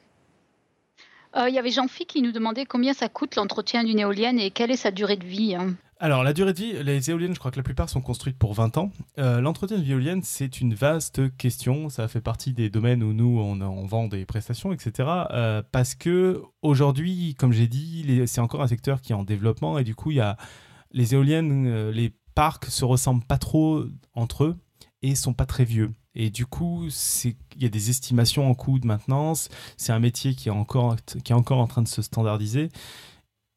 Euh, il y avait Jean-Phi qui nous demandait combien ça coûte l'entretien d'une éolienne et quelle est sa durée de vie. Hein. Alors, la durée de vie, les éoliennes, je crois que la plupart sont construites pour 20 ans. Euh, l'entretien d'une éolienne, c'est une vaste question. Ça fait partie des domaines où nous, on, vend des prestations, etc. Euh, parce que aujourd'hui, comme j'ai dit, c'est encore un secteur qui est en développement et du coup, il y a les éoliennes, les parcs se ressemblent pas trop entre eux et sont pas très vieux. Et du coup, il y a des estimations en coût de maintenance. C'est un métier qui est, encore, qui est encore en train de se standardiser.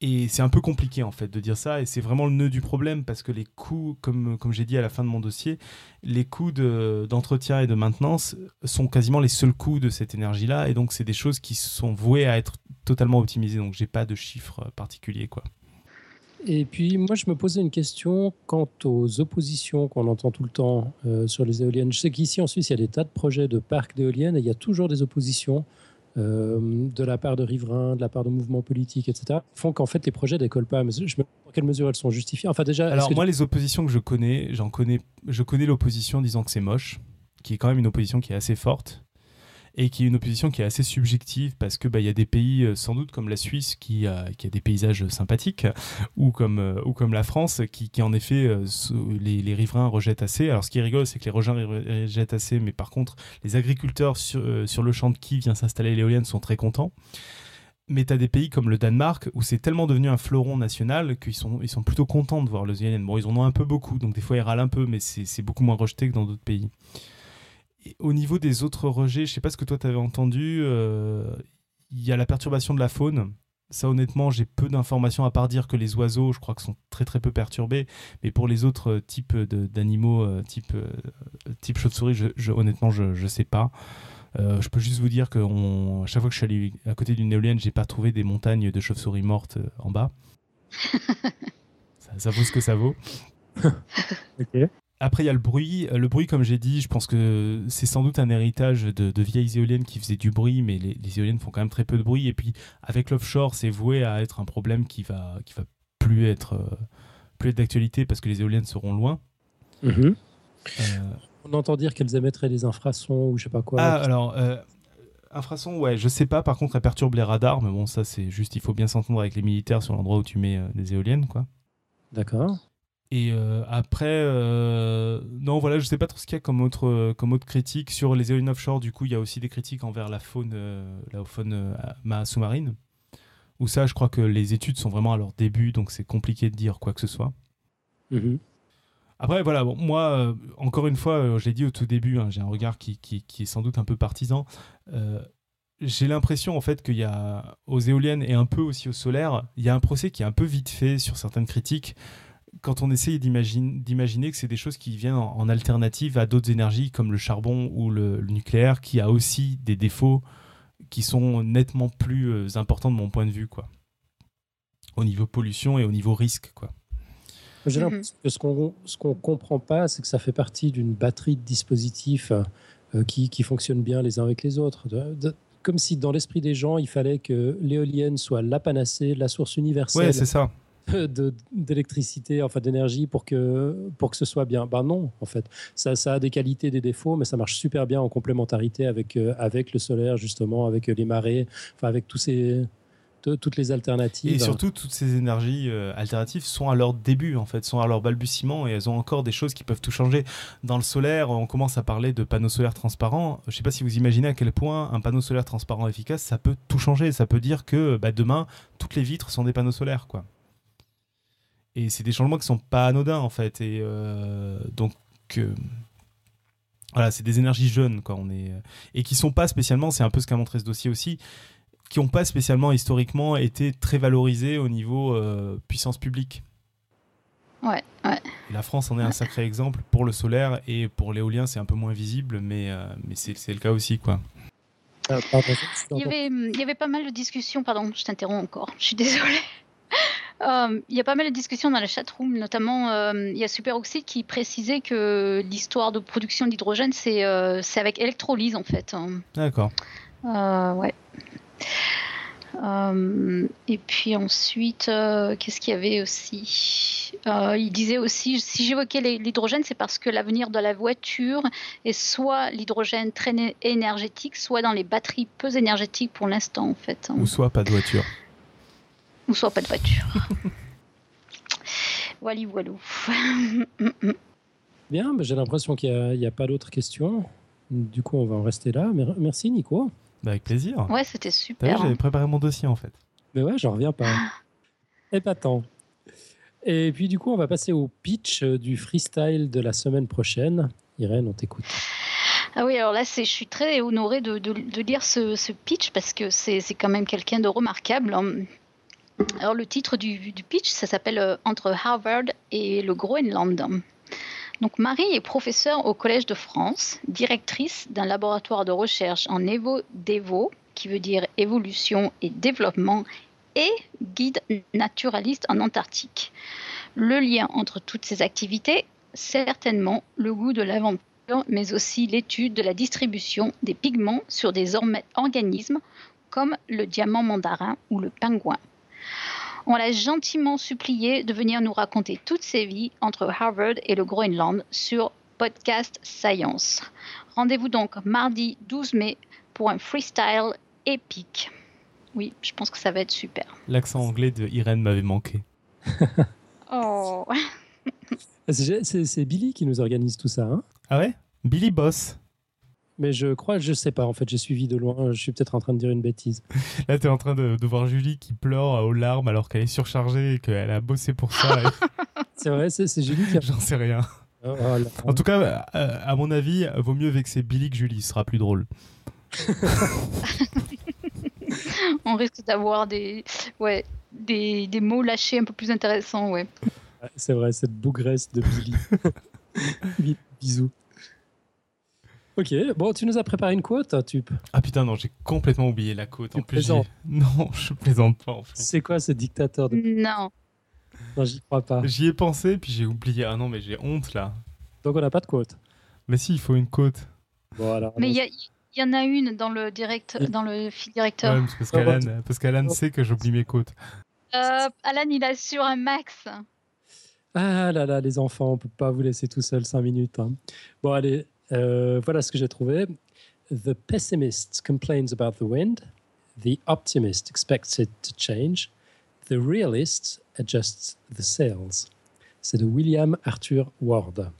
Et c'est un peu compliqué en fait de dire ça, et c'est vraiment le nœud du problème parce que les coûts, comme, comme j'ai dit à la fin de mon dossier, les coûts d'entretien et de maintenance sont quasiment les seuls coûts de cette énergie-là, et donc c'est des choses qui sont vouées à être totalement optimisées, donc j'ai pas de chiffres particuliers quoi. Et puis, moi, je me posais une question quant aux oppositions qu'on entend tout le temps euh, sur les éoliennes. Je sais qu'ici, en Suisse, il y a des tas de projets de parcs d'éoliennes et il y a toujours des oppositions euh, de la part de riverains, de la part de mouvements politiques, etc., font qu'en fait, les projets décollent pas. Mais je me demande dans quelle mesure elles sont justifiées. Enfin, déjà. Alors, moi, les oppositions que je connais, j'en connais, je connais l'opposition disant que c'est moche, qui est quand même une opposition qui est assez forte et qui est une opposition qui est assez subjective parce que bah, il y a des pays euh, sans doute comme la Suisse qui a, qui a des paysages sympathiques ou comme, euh, ou comme la France qui, qui en effet euh, les, riverains rejettent assez. Alors ce qui est rigolo c'est que les riverains rejettent assez mais par contre les agriculteurs sur, sur le champ de qui vient s'installer l'éolienne sont très contents. Mais tu as des pays comme le Danemark où c'est tellement devenu un fleuron national qu'ils sont, ils sont plutôt contents de voir les éoliennes. Bon, ils en ont un peu beaucoup, donc des fois ils râlent un peu, mais c'est beaucoup moins rejeté que dans d'autres pays. Au niveau des autres rejets, je sais pas ce que toi tu avais entendu, il y a la perturbation de la faune. Ça, honnêtement, j'ai peu d'informations à part dire que les oiseaux, je crois que sont très très peu perturbés. Mais pour les autres types d'animaux, type, type chauve-souris, je, honnêtement, je ne sais pas. je peux juste vous dire que à chaque fois que je suis allé à côté d'une éolienne, j'ai pas trouvé des montagnes de chauves-souris mortes en bas. ça, vaut ce que ça vaut. Après, il y a le bruit. Le bruit, comme j'ai dit, je pense que c'est sans doute un héritage de, vieilles éoliennes qui faisaient du bruit, mais les, éoliennes font quand même très peu de bruit. Et puis, avec l'offshore, c'est voué à être un problème qui va, qui va plus être, euh, plus être d'actualité parce que les éoliennes seront loin. Mhm. Euh, On entend dire qu'elles émettraient des infrasons ou je sais pas quoi. Ah, alors, euh, infrasons, ouais, je sais pas. Par contre, elles perturbent les radars, mais bon, ça, c'est juste, il faut bien s'entendre avec les militaires sur l'endroit où tu mets des éoliennes, quoi. D'accord. Et euh, après, euh, non, voilà, je sais pas trop ce qu'il y a comme autre, comme autre critique. Sur les éoliennes offshore, du coup, il y a aussi des critiques envers la faune, euh, la faune sous-marine. Où ça, je crois que les études sont vraiment à leur début, donc c'est compliqué de dire quoi que ce soit. Mhm. Après, voilà, bon, moi, encore une fois, je l'ai dit au tout début, hein, j'ai un regard qui, qui, qui, est sans doute un peu partisan. j'ai l'impression, en fait, qu'il y a, aux éoliennes et un peu aussi au solaire, il y a un procès qui est un peu vite fait sur certaines critiques quand on essaye d'imaginer que c'est des choses qui viennent en, alternative à d'autres énergies comme le charbon ou le, nucléaire, qui a aussi des défauts qui sont nettement plus euh, importants de mon point de vue, quoi. Au niveau pollution et au niveau risque, quoi. J'ai mhm. l'impression que ce qu'on ce qu'on comprend pas, c'est que ça fait partie d'une batterie de dispositifs euh, qui, qui, fonctionnent bien les uns avec les autres. comme si dans l'esprit des gens, il fallait que l'éolienne soit la panacée, la source universelle. Ouais, c'est ça d'électricité, enfin d'énergie pour que, pour que ce soit bien. Ben non, en fait. Ça, ça a des qualités, des défauts, mais ça marche super bien en complémentarité avec, euh, avec le solaire, justement, avec les marées, enfin avec tous ces, toutes les alternatives. Et surtout, toutes ces énergies euh, alternatives sont à leur début, en fait, sont à leur balbutiement et elles ont encore des choses qui peuvent tout changer. Dans le solaire, on commence à parler de panneaux solaires transparents. Je ne sais pas si vous imaginez à quel point un panneau solaire transparent efficace, ça peut tout changer. Ça peut dire que bah, demain, toutes les vitres sont des panneaux solaires, quoi. Et c'est des changements qui sont pas anodins en fait. Et euh, donc euh, voilà, c'est des énergies jeunes quoi. On est et qui sont pas spécialement. C'est un peu ce qu'a montré ce dossier aussi qui n'ont pas spécialement historiquement été très valorisés au niveau euh, puissance publique. Ouais, ouais. La France en est un sacré exemple pour le solaire et pour l'éolien, c'est un peu moins visible, mais, mais c'est le cas aussi. quoi. il, y avait, il y avait pas mal de discussions, pardon, je t'interromps encore, je suis désolée. Euh, il y a pas mal de discussions dans la chatroom, notamment euh, il y a Superoxide qui précisait que l'histoire de production d'hydrogène, c'est euh, avec électrolyse en fait. Hein. D'accord. ouais. et puis ensuite, qu'est-ce qu'il y avait aussi? Il disait aussi, si j'évoquais l'hydrogène, c'est parce que l'avenir de la voiture est soit l'hydrogène très énergétique, soit dans les batteries peu énergétiques pour l'instant en fait. Ou soit pas de voiture ou soit pas de voiture. Wally walou. Bien, j'ai l'impression qu'il n'y a, pas d'autres questions. Du coup, on va en rester là. Merci, Nico. Bah, avec plaisir. Ouais, c'était super. J'avais préparé mon dossier, en fait. Mais ouais, j'en reviens pas. tant. Et puis, du coup, on va passer au pitch du freestyle de la semaine prochaine. Irène, on t'écoute. Ah oui, alors là, je suis très honorée de, de, lire ce, ce, pitch parce que c'est quand même quelqu'un de remarquable. Alors le titre du, pitch, ça s'appelle euh, Entre Harvard et le Groenland. Donc Marie est professeure au Collège de France, directrice d'un laboratoire de recherche en Evo-Devo, qui veut dire évolution et développement, et guide naturaliste en Antarctique. Le lien entre toutes ces activités, certainement le goût de l'aventure, mais aussi l'étude de la distribution des pigments sur des organismes comme le diamant mandarin ou le pingouin. On l'a gentiment supplié de venir nous raconter toutes ses vies entre Harvard et le Groenland sur Podcast Science. Rendez-vous donc mardi 12 mai pour un freestyle épique. Oui, je pense que ça va être super. L'accent anglais de Irène m'avait manqué. oh. C'est Billy qui nous organise tout ça. Hein? Ah ouais? Billy Boss. Mais je crois, je sais pas. En fait, j'ai suivi de loin. Je suis peut-être en train de dire une bêtise. Là, tu es en train de, voir Julie qui pleure aux larmes alors qu'elle est surchargée et qu'elle a bossé pour ça. c'est vrai, c'est Julie qui a. J'en sais rien. Oh, oh. En tout cas, euh, à mon avis, vaut mieux vexer Billy que Julie, ce sera plus drôle. On risque d'avoir des, ouais, des, des mots lâchés un peu plus intéressants, ouais. C'est vrai, cette bougresse de Billy. Bi- Bisous. Ok, bon, tu nous as préparé une quote, tu... Ah putain, non, j'ai complètement oublié la côte. Tu En plus, non, je plaisante pas en fait. C'est quoi ce dictateur de... Non. Non, j'y crois pas. J'y ai pensé, puis j'ai oublié. Ah non, mais j'ai honte là. Donc on n'a pas de quote. Mais si, il faut une côte. Bon, alors... Mais il y, a- il y en a une dans le direct, dans le fil directeur. Ouais, parce qu'Alan parce qu'Alan sait que j'oublie mes côtes. Euh, Alan, il a sur un max. Ah là là, les enfants, on peut pas vous laisser tout seul 5 minutes. hein. Bon, allez, euh, voilà ce que j'ai trouvé. The pessimist complains about the wind. The optimist expects it to change. The realist adjusts the sails. C'est de William Arthur Ward,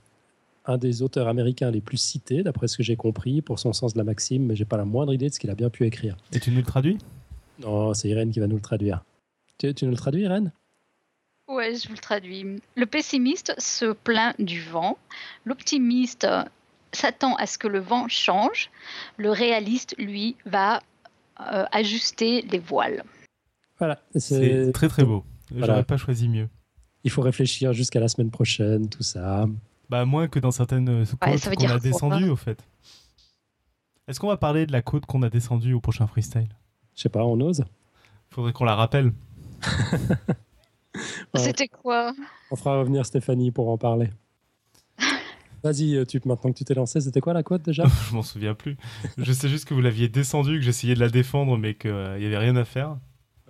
un des auteurs américains les plus cités, d'après ce que j'ai compris, pour son sens de la maxime, mais j'ai pas la moindre idée de ce qu'il a bien pu écrire. Et tu nous le traduis? Non, c'est Irène qui va nous le traduire. Tu, tu nous le traduis, Irène? Ouais, je vous le traduis. Le pessimiste se plaint du vent. L'optimiste s'attend à ce que le vent change. Le réaliste, lui, va euh, ajuster les voiles. Voilà. C'est très très beau. Voilà. J'aurais pas choisi mieux. Il faut réfléchir jusqu'à la semaine prochaine, tout ça. Bah, moins que dans certaines côtes veut qu'on dire a quoi descendues au fait. Est-ce qu'on va parler de la côte qu'on a descendue au prochain freestyle? Je sais pas, on ose? Faudrait qu'on la rappelle. Ouais. C'était quoi? On fera revenir Stéphanie pour en parler. Vas-y, euh, tu, maintenant que tu t'es lancé, c'était quoi la quote déjà Je m'en souviens plus. Je sais juste que vous l'aviez descendue, que j'essayais de la défendre, mais qu'il n'y avait rien à faire.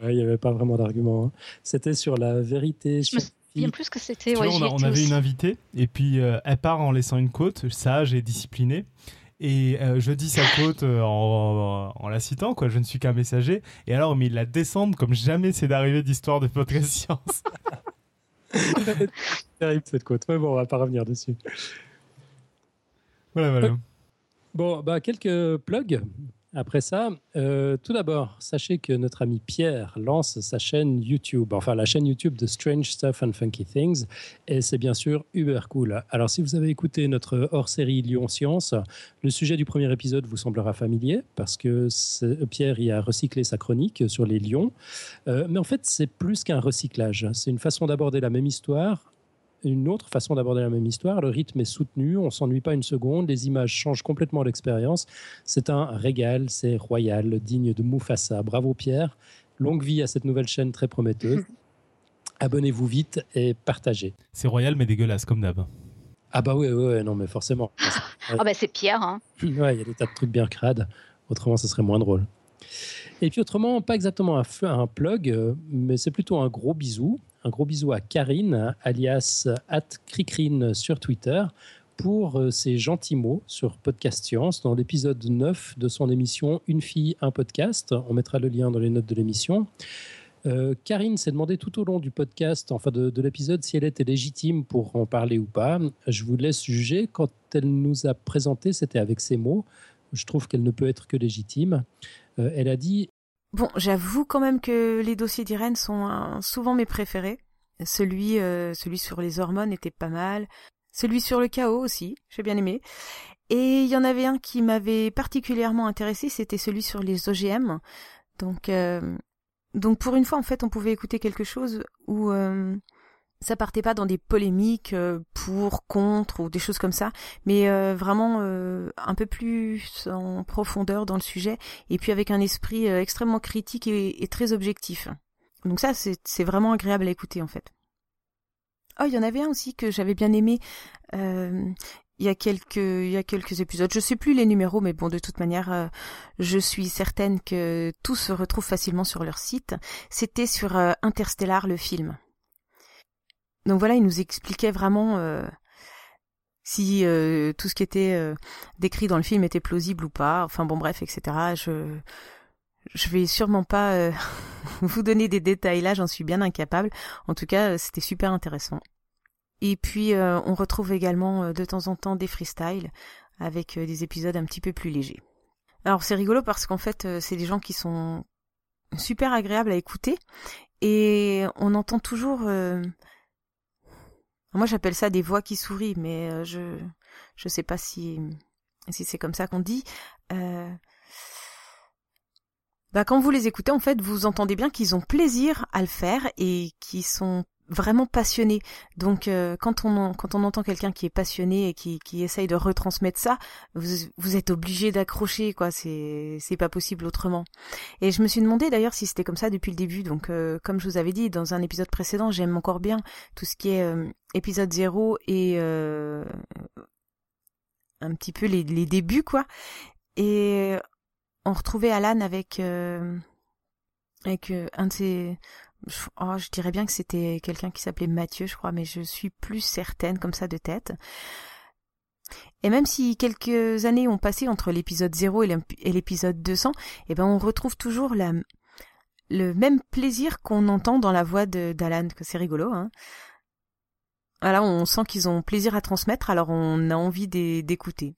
Ouais, Il n'y avait pas vraiment d'argument. hein. C'était sur la vérité. Je me souviens plus ce que c'était. Ouais, on, a- avait aussi. une invitée, et puis euh, elle part en laissant une côte, sage et disciplinée. Et euh, je dis sa côte euh, en, en la citant, quoi. Je ne suis qu'un messager. Et alors, mais il la descendre comme jamais c'est d'arriver d'histoire de podcast science. Terrible cette quote. Mais bon, on va pas revenir dessus. Voilà, voilà. Bon, bah, quelques plugs. Après ça, Euh, tout d'abord, sachez que notre ami Pierre lance sa chaîne YouTube, enfin la chaîne YouTube de Strange Stuff and Funky Things, et c'est bien sûr uber cool. Alors, si vous avez écouté notre hors-série Lyon Science, le sujet du premier épisode vous semblera familier parce que Pierre y a recyclé sa chronique sur les lions. Euh, mais en fait, c'est plus qu'un recyclage. C'est une façon d'aborder la même histoire une autre façon d'aborder la même histoire. Le rythme est soutenu, on s'ennuie pas une seconde, les images changent complètement l'expérience. C'est un régal, c'est royal, digne de Mufasa. Bravo Pierre, longue vie à cette nouvelle chaîne très prometteuse. Abonnez-vous vite et partagez. C'est royal, mais dégueulasse, comme d'hab. Ah bah oui, oui, oui, non mais forcément. Ah bah c'est Pierre. Hein. Ouais, il y a des tas de trucs bien crades. Autrement, ce serait moins drôle. Et puis autrement, pas exactement un, feu- un plug, euh, mais c'est plutôt un gros bisou. Un gros bisou à Karine, alias Cricrine sur Twitter, pour euh, ses gentils mots sur Podcast Science dans l'épisode 9 de son émission Une fille, un podcast. On mettra le lien dans les notes de l'émission. Euh, Karine s'est demandé tout au long du podcast, enfin de, de l'épisode, si elle était légitime pour en parler ou pas. Je vous laisse juger. Quand elle nous a présenté, c'était avec ces mots. Je trouve qu'elle ne peut être que légitime. Euh, elle a dit Bon, j'avoue quand même que les dossiers d'Irène sont souvent mes préférés. Celui, euh, celui sur les hormones était pas mal. Celui sur le chaos aussi, j'ai bien aimé. Et il y en avait un qui m'avait particulièrement intéressé, c'était celui sur les OGM. Donc, euh, donc pour une fois, en fait, on pouvait écouter quelque chose où euh, ça partait pas dans des polémiques euh, pour, contre ou des choses comme ça, mais euh, vraiment euh, un peu plus en profondeur dans le sujet et puis avec un esprit extrêmement critique et, très objectif. Donc ça, c'est vraiment agréable à écouter en fait. Oh, il y en avait un aussi que j'avais bien aimé. euh, il y a quelques il y a quelques épisodes. Je sais plus les numéros, mais bon, de toute manière, je suis certaine que tout se retrouve facilement sur leur site. C'était sur euh, Interstellar, le film. Donc voilà, il nous expliquait vraiment euh, si euh, tout ce qui était euh, décrit dans le film était plausible ou pas. Enfin bon, bref, etc. Je je vais sûrement pas vous donner des détails là, j'en suis bien incapable. En tout cas, c'était super intéressant. Et puis, on retrouve également de temps en temps des freestyles avec des épisodes un petit peu plus légers. Alors, c'est rigolo parce qu'en fait, c'est des gens qui sont super agréables à écouter et on entend toujours Moi, j'appelle ça des voix qui sourient, mais euh, je je sais pas si si c'est comme ça qu'on dit. Euh... Bah, quand vous les écoutez, en fait, vous entendez bien qu'ils ont plaisir à le faire et qu'ils sont vraiment passionné. Donc euh, quand on quand on entend quelqu'un qui est passionné et qui qui essaye de retransmettre ça, vous vous êtes obligé d'accrocher quoi. C'est c'est pas possible autrement. Et je me suis demandé d'ailleurs si c'était comme ça depuis le début. Donc euh, comme je vous avais dit dans un épisode précédent, j'aime encore bien tout ce qui est euh, épisode 0 et un petit peu les les débuts quoi. Et on retrouvait Alan avec avec un de ses oh, je dirais bien que c'était quelqu'un qui s'appelait Mathieu, je crois, mais je suis plus certaine comme ça de tête. Et même si quelques années ont passé entre l'épisode 0 et l'épisode 200, eh ben on retrouve toujours le même plaisir qu'on entend dans la voix d'Alan, que c'est rigolo. Hein. Voilà, on sent qu'ils ont plaisir à transmettre, alors on a envie d'écouter.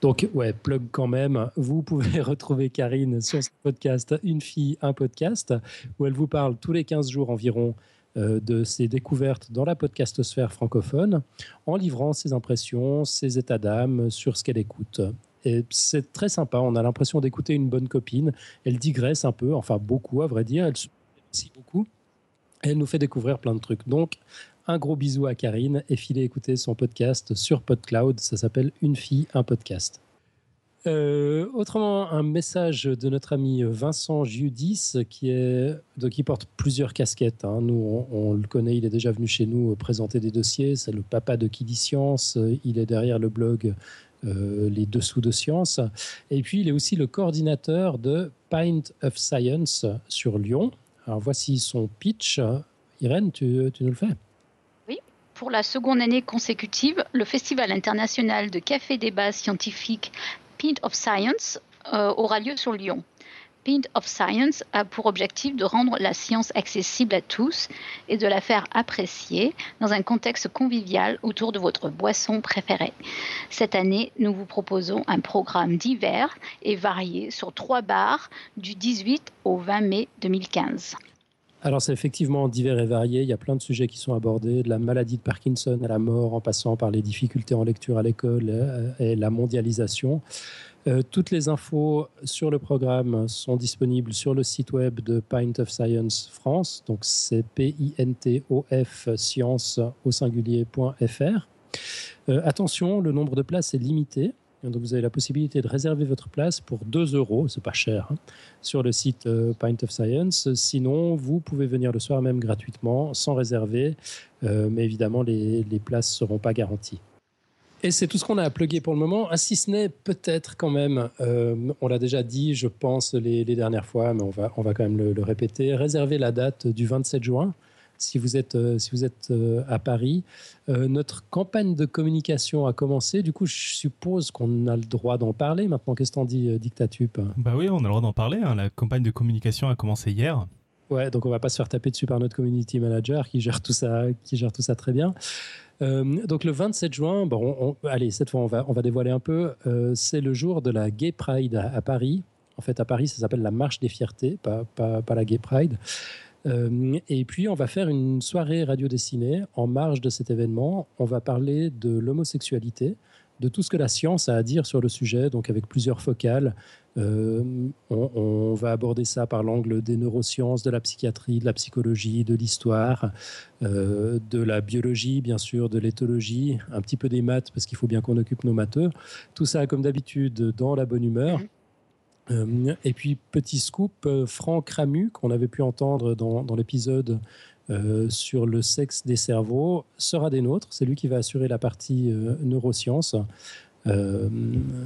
Donc, ouais, plug quand même. Vous pouvez retrouver Karine sur ce podcast Une fille, un podcast, où elle vous parle tous les 15 jours environ euh, de ses découvertes dans la podcastosphère francophone, en livrant ses impressions, ses états d'âme sur ce qu'elle écoute. Et c'est très sympa, on a l'impression d'écouter une bonne copine. Elle digresse un peu, enfin beaucoup à vrai dire, elle se beaucoup. Elle nous fait découvrir plein de trucs. Donc, un gros bisou à Karine et filez écouter son podcast sur PodCloud. Ça s'appelle Une fille, un podcast. Euh, autrement, un message de notre ami Vincent Giudis qui, porte plusieurs casquettes. Hein. Nous, on, le connaît, il est déjà venu chez nous présenter des dossiers. C'est le papa de Qui Science. Il est derrière le blog euh, Les Dessous de Science. Et puis, il est aussi le coordinateur de Pint of Science sur Lyon. Alors, voici son pitch. Irène, tu nous le fais? Pour la seconde année consécutive, le Festival international de café débat scientifique Pint of Science euh, aura lieu sur Lyon. Pint of Science a pour objectif de rendre la science accessible à tous et de la faire apprécier dans un contexte convivial autour de votre boisson préférée. Cette année, nous vous proposons un programme divers et varié sur trois bars du 18 au 20 mai 2015. Alors c'est effectivement divers et varié, il y a plein de sujets qui sont abordés, de la maladie de Parkinson à la mort, en passant par les difficultés en lecture à l'école euh, et la mondialisation. Euh, toutes les infos sur le programme sont disponibles sur le site web de Pint of Science France, donc c'est P-I-N-T-O-F science au singulier.fr. Euh, attention, le nombre de places est limité. Donc vous avez la possibilité de réserver votre place pour 2 euros, c'est pas cher, hein, sur le site euh, Pint of Science. Sinon, vous pouvez venir le soir même gratuitement, sans réserver, euh, mais évidemment, les, places ne seront pas garanties. Et c'est tout ce qu'on a à plugger pour le moment, ah, si ce n'est peut-être quand même, euh, on l'a déjà dit, je pense, les, dernières fois, mais on va, on va quand même le répéter, réserver la date du 27 juin si vous êtes, euh, si vous êtes euh, à Paris. Euh, notre campagne de communication a commencé. Du coup, je suppose qu'on a le droit d'en parler. Maintenant, qu'est-ce qu'on dit, Dictatup Bah oui, on a le droit d'en parler. Hein. La campagne de communication a commencé hier. Ouais, donc on va pas se faire taper dessus par notre community manager qui gère tout ça, qui gère tout ça très bien. donc le 27 juin, bon, allez, cette fois on va, on va dévoiler un peu. c'est le jour de la Gay Pride à, Paris. En fait, à Paris, ça s'appelle la Marche des Fiertés, pas, pas, pas la Gay Pride. Euh, et puis, on va faire une soirée radio dessinée en marge de cet événement. On va parler de l'homosexualité, de tout ce que la science a à dire sur le sujet, donc avec plusieurs focales. Euh, on, va aborder ça par l'angle des neurosciences, de la psychiatrie, de la psychologie, de l'histoire, euh, de la biologie, bien sûr, de l'éthologie, un petit peu des maths, parce qu'il faut bien qu'on occupe nos matheux. Tout ça, comme d'habitude, dans la bonne humeur. Euh, et puis, petit scoop, euh, Franck Ramu, qu'on avait pu entendre dans, l'épisode euh, sur le sexe des cerveaux, sera des nôtres. C'est lui qui va assurer la partie neurosciences. Euh,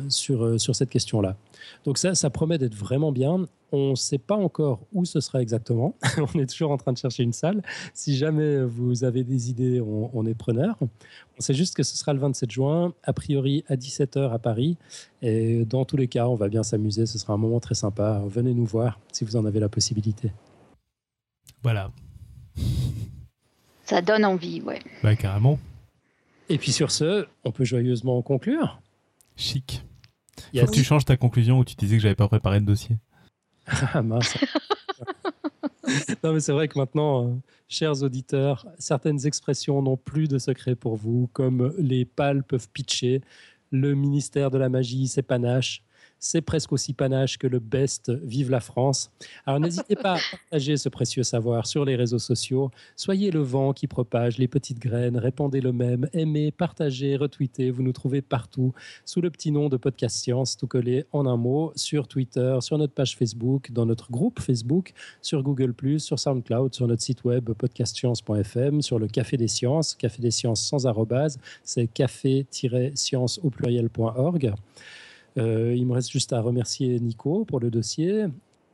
sur, euh, sur cette question-là. Donc ça, ça promet d'être vraiment bien. On ne sait pas encore où ce sera exactement. on est toujours en train de chercher une salle. Si jamais vous avez des idées, on, est preneur. On sait juste que ce sera le 27 juin, a priori à 17h à Paris. Et dans tous les cas, on va bien s'amuser. Ce sera un moment très sympa. Venez nous voir si vous en avez la possibilité. Voilà. Ça donne envie, ouais. Bah, carrément. Et puis sur ce, on peut joyeusement conclure. Chic. Il Faut que tu changes ta conclusion où tu disais que j'avais pas préparé de dossier. ah mince. non, mais c'est vrai que maintenant, euh, chers auditeurs, certaines expressions n'ont plus de secret pour vous, comme les pâles peuvent pitcher, le ministère de la magie, c'est panache c'est presque aussi panache que le best Vive la France. Alors n'hésitez pas à partager ce précieux savoir sur les réseaux sociaux. Soyez le vent qui propage les petites graines, répandez le même, aimez, partagez, retweetez. Vous nous trouvez partout sous le petit nom de Podcast Science, tout collé en un mot, sur Twitter, sur notre page Facebook, dans notre groupe Facebook, sur Google, sur SoundCloud, sur notre site web podcastscience.fm, sur le Café des Sciences, Café des Sciences sans arrobase, c'est café-science au pluriel.org. Euh, il me reste juste à remercier Nico pour le dossier,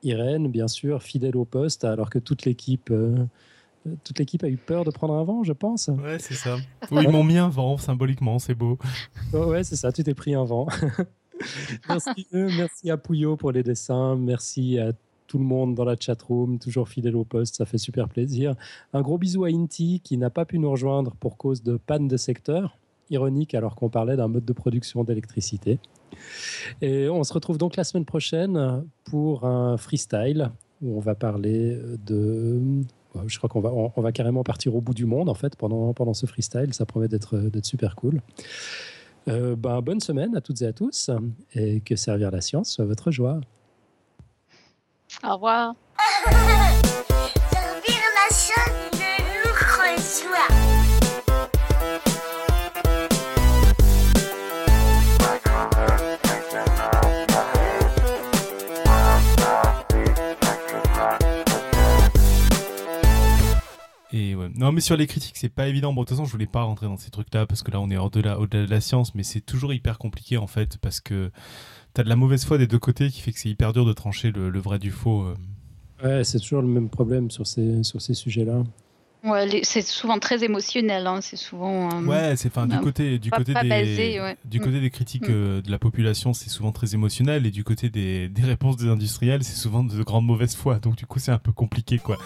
Irène, bien sûr, fidèle au poste, alors que toute l'équipe. Euh, toute l'équipe a eu peur de prendre un vent, je pense. Ouais, c'est ça. ils m'ont mis un vent symboliquement, c'est beau. ouais, c'est ça, tu t'es pris un vent. merci, merci à Pouillot pour les dessins, merci à tout le monde dans la chatroom, toujours fidèle au poste, ça fait super plaisir. Un gros bisou à Inti qui n'a pas pu nous rejoindre pour cause de panne de secteur. Ironique alors qu'on parlait d'un mode de production d'électricité. Et on se retrouve donc la semaine prochaine pour un freestyle où on va parler de. Je crois qu'on va, on va carrément partir au bout du monde en fait pendant, pendant ce freestyle. Ça promet d'être, d'être super cool. Euh, ben, bonne semaine à toutes et à tous et que servir la science soit votre joie. Au revoir. Non, mais sur les critiques, c'est pas évident. Bon, de toute façon, je voulais pas rentrer dans ces trucs-là parce que là, on est hors de la, au-delà de la science, mais c'est toujours hyper compliqué en fait parce que t'as de la mauvaise foi des deux côtés qui fait que c'est hyper dur de trancher le, vrai du faux. Euh. Ouais, c'est toujours le même problème sur ces, sur ces sujets-là. Ouais, c'est souvent très émotionnel. Hein, c'est souvent. Euh, ouais, c'est enfin du côté du côté des du côté mm. des critiques mm. euh, de la population, c'est souvent très émotionnel et du côté des, des réponses des industriels, c'est souvent de grande mauvaise foi. Donc du coup, c'est un peu compliqué, quoi.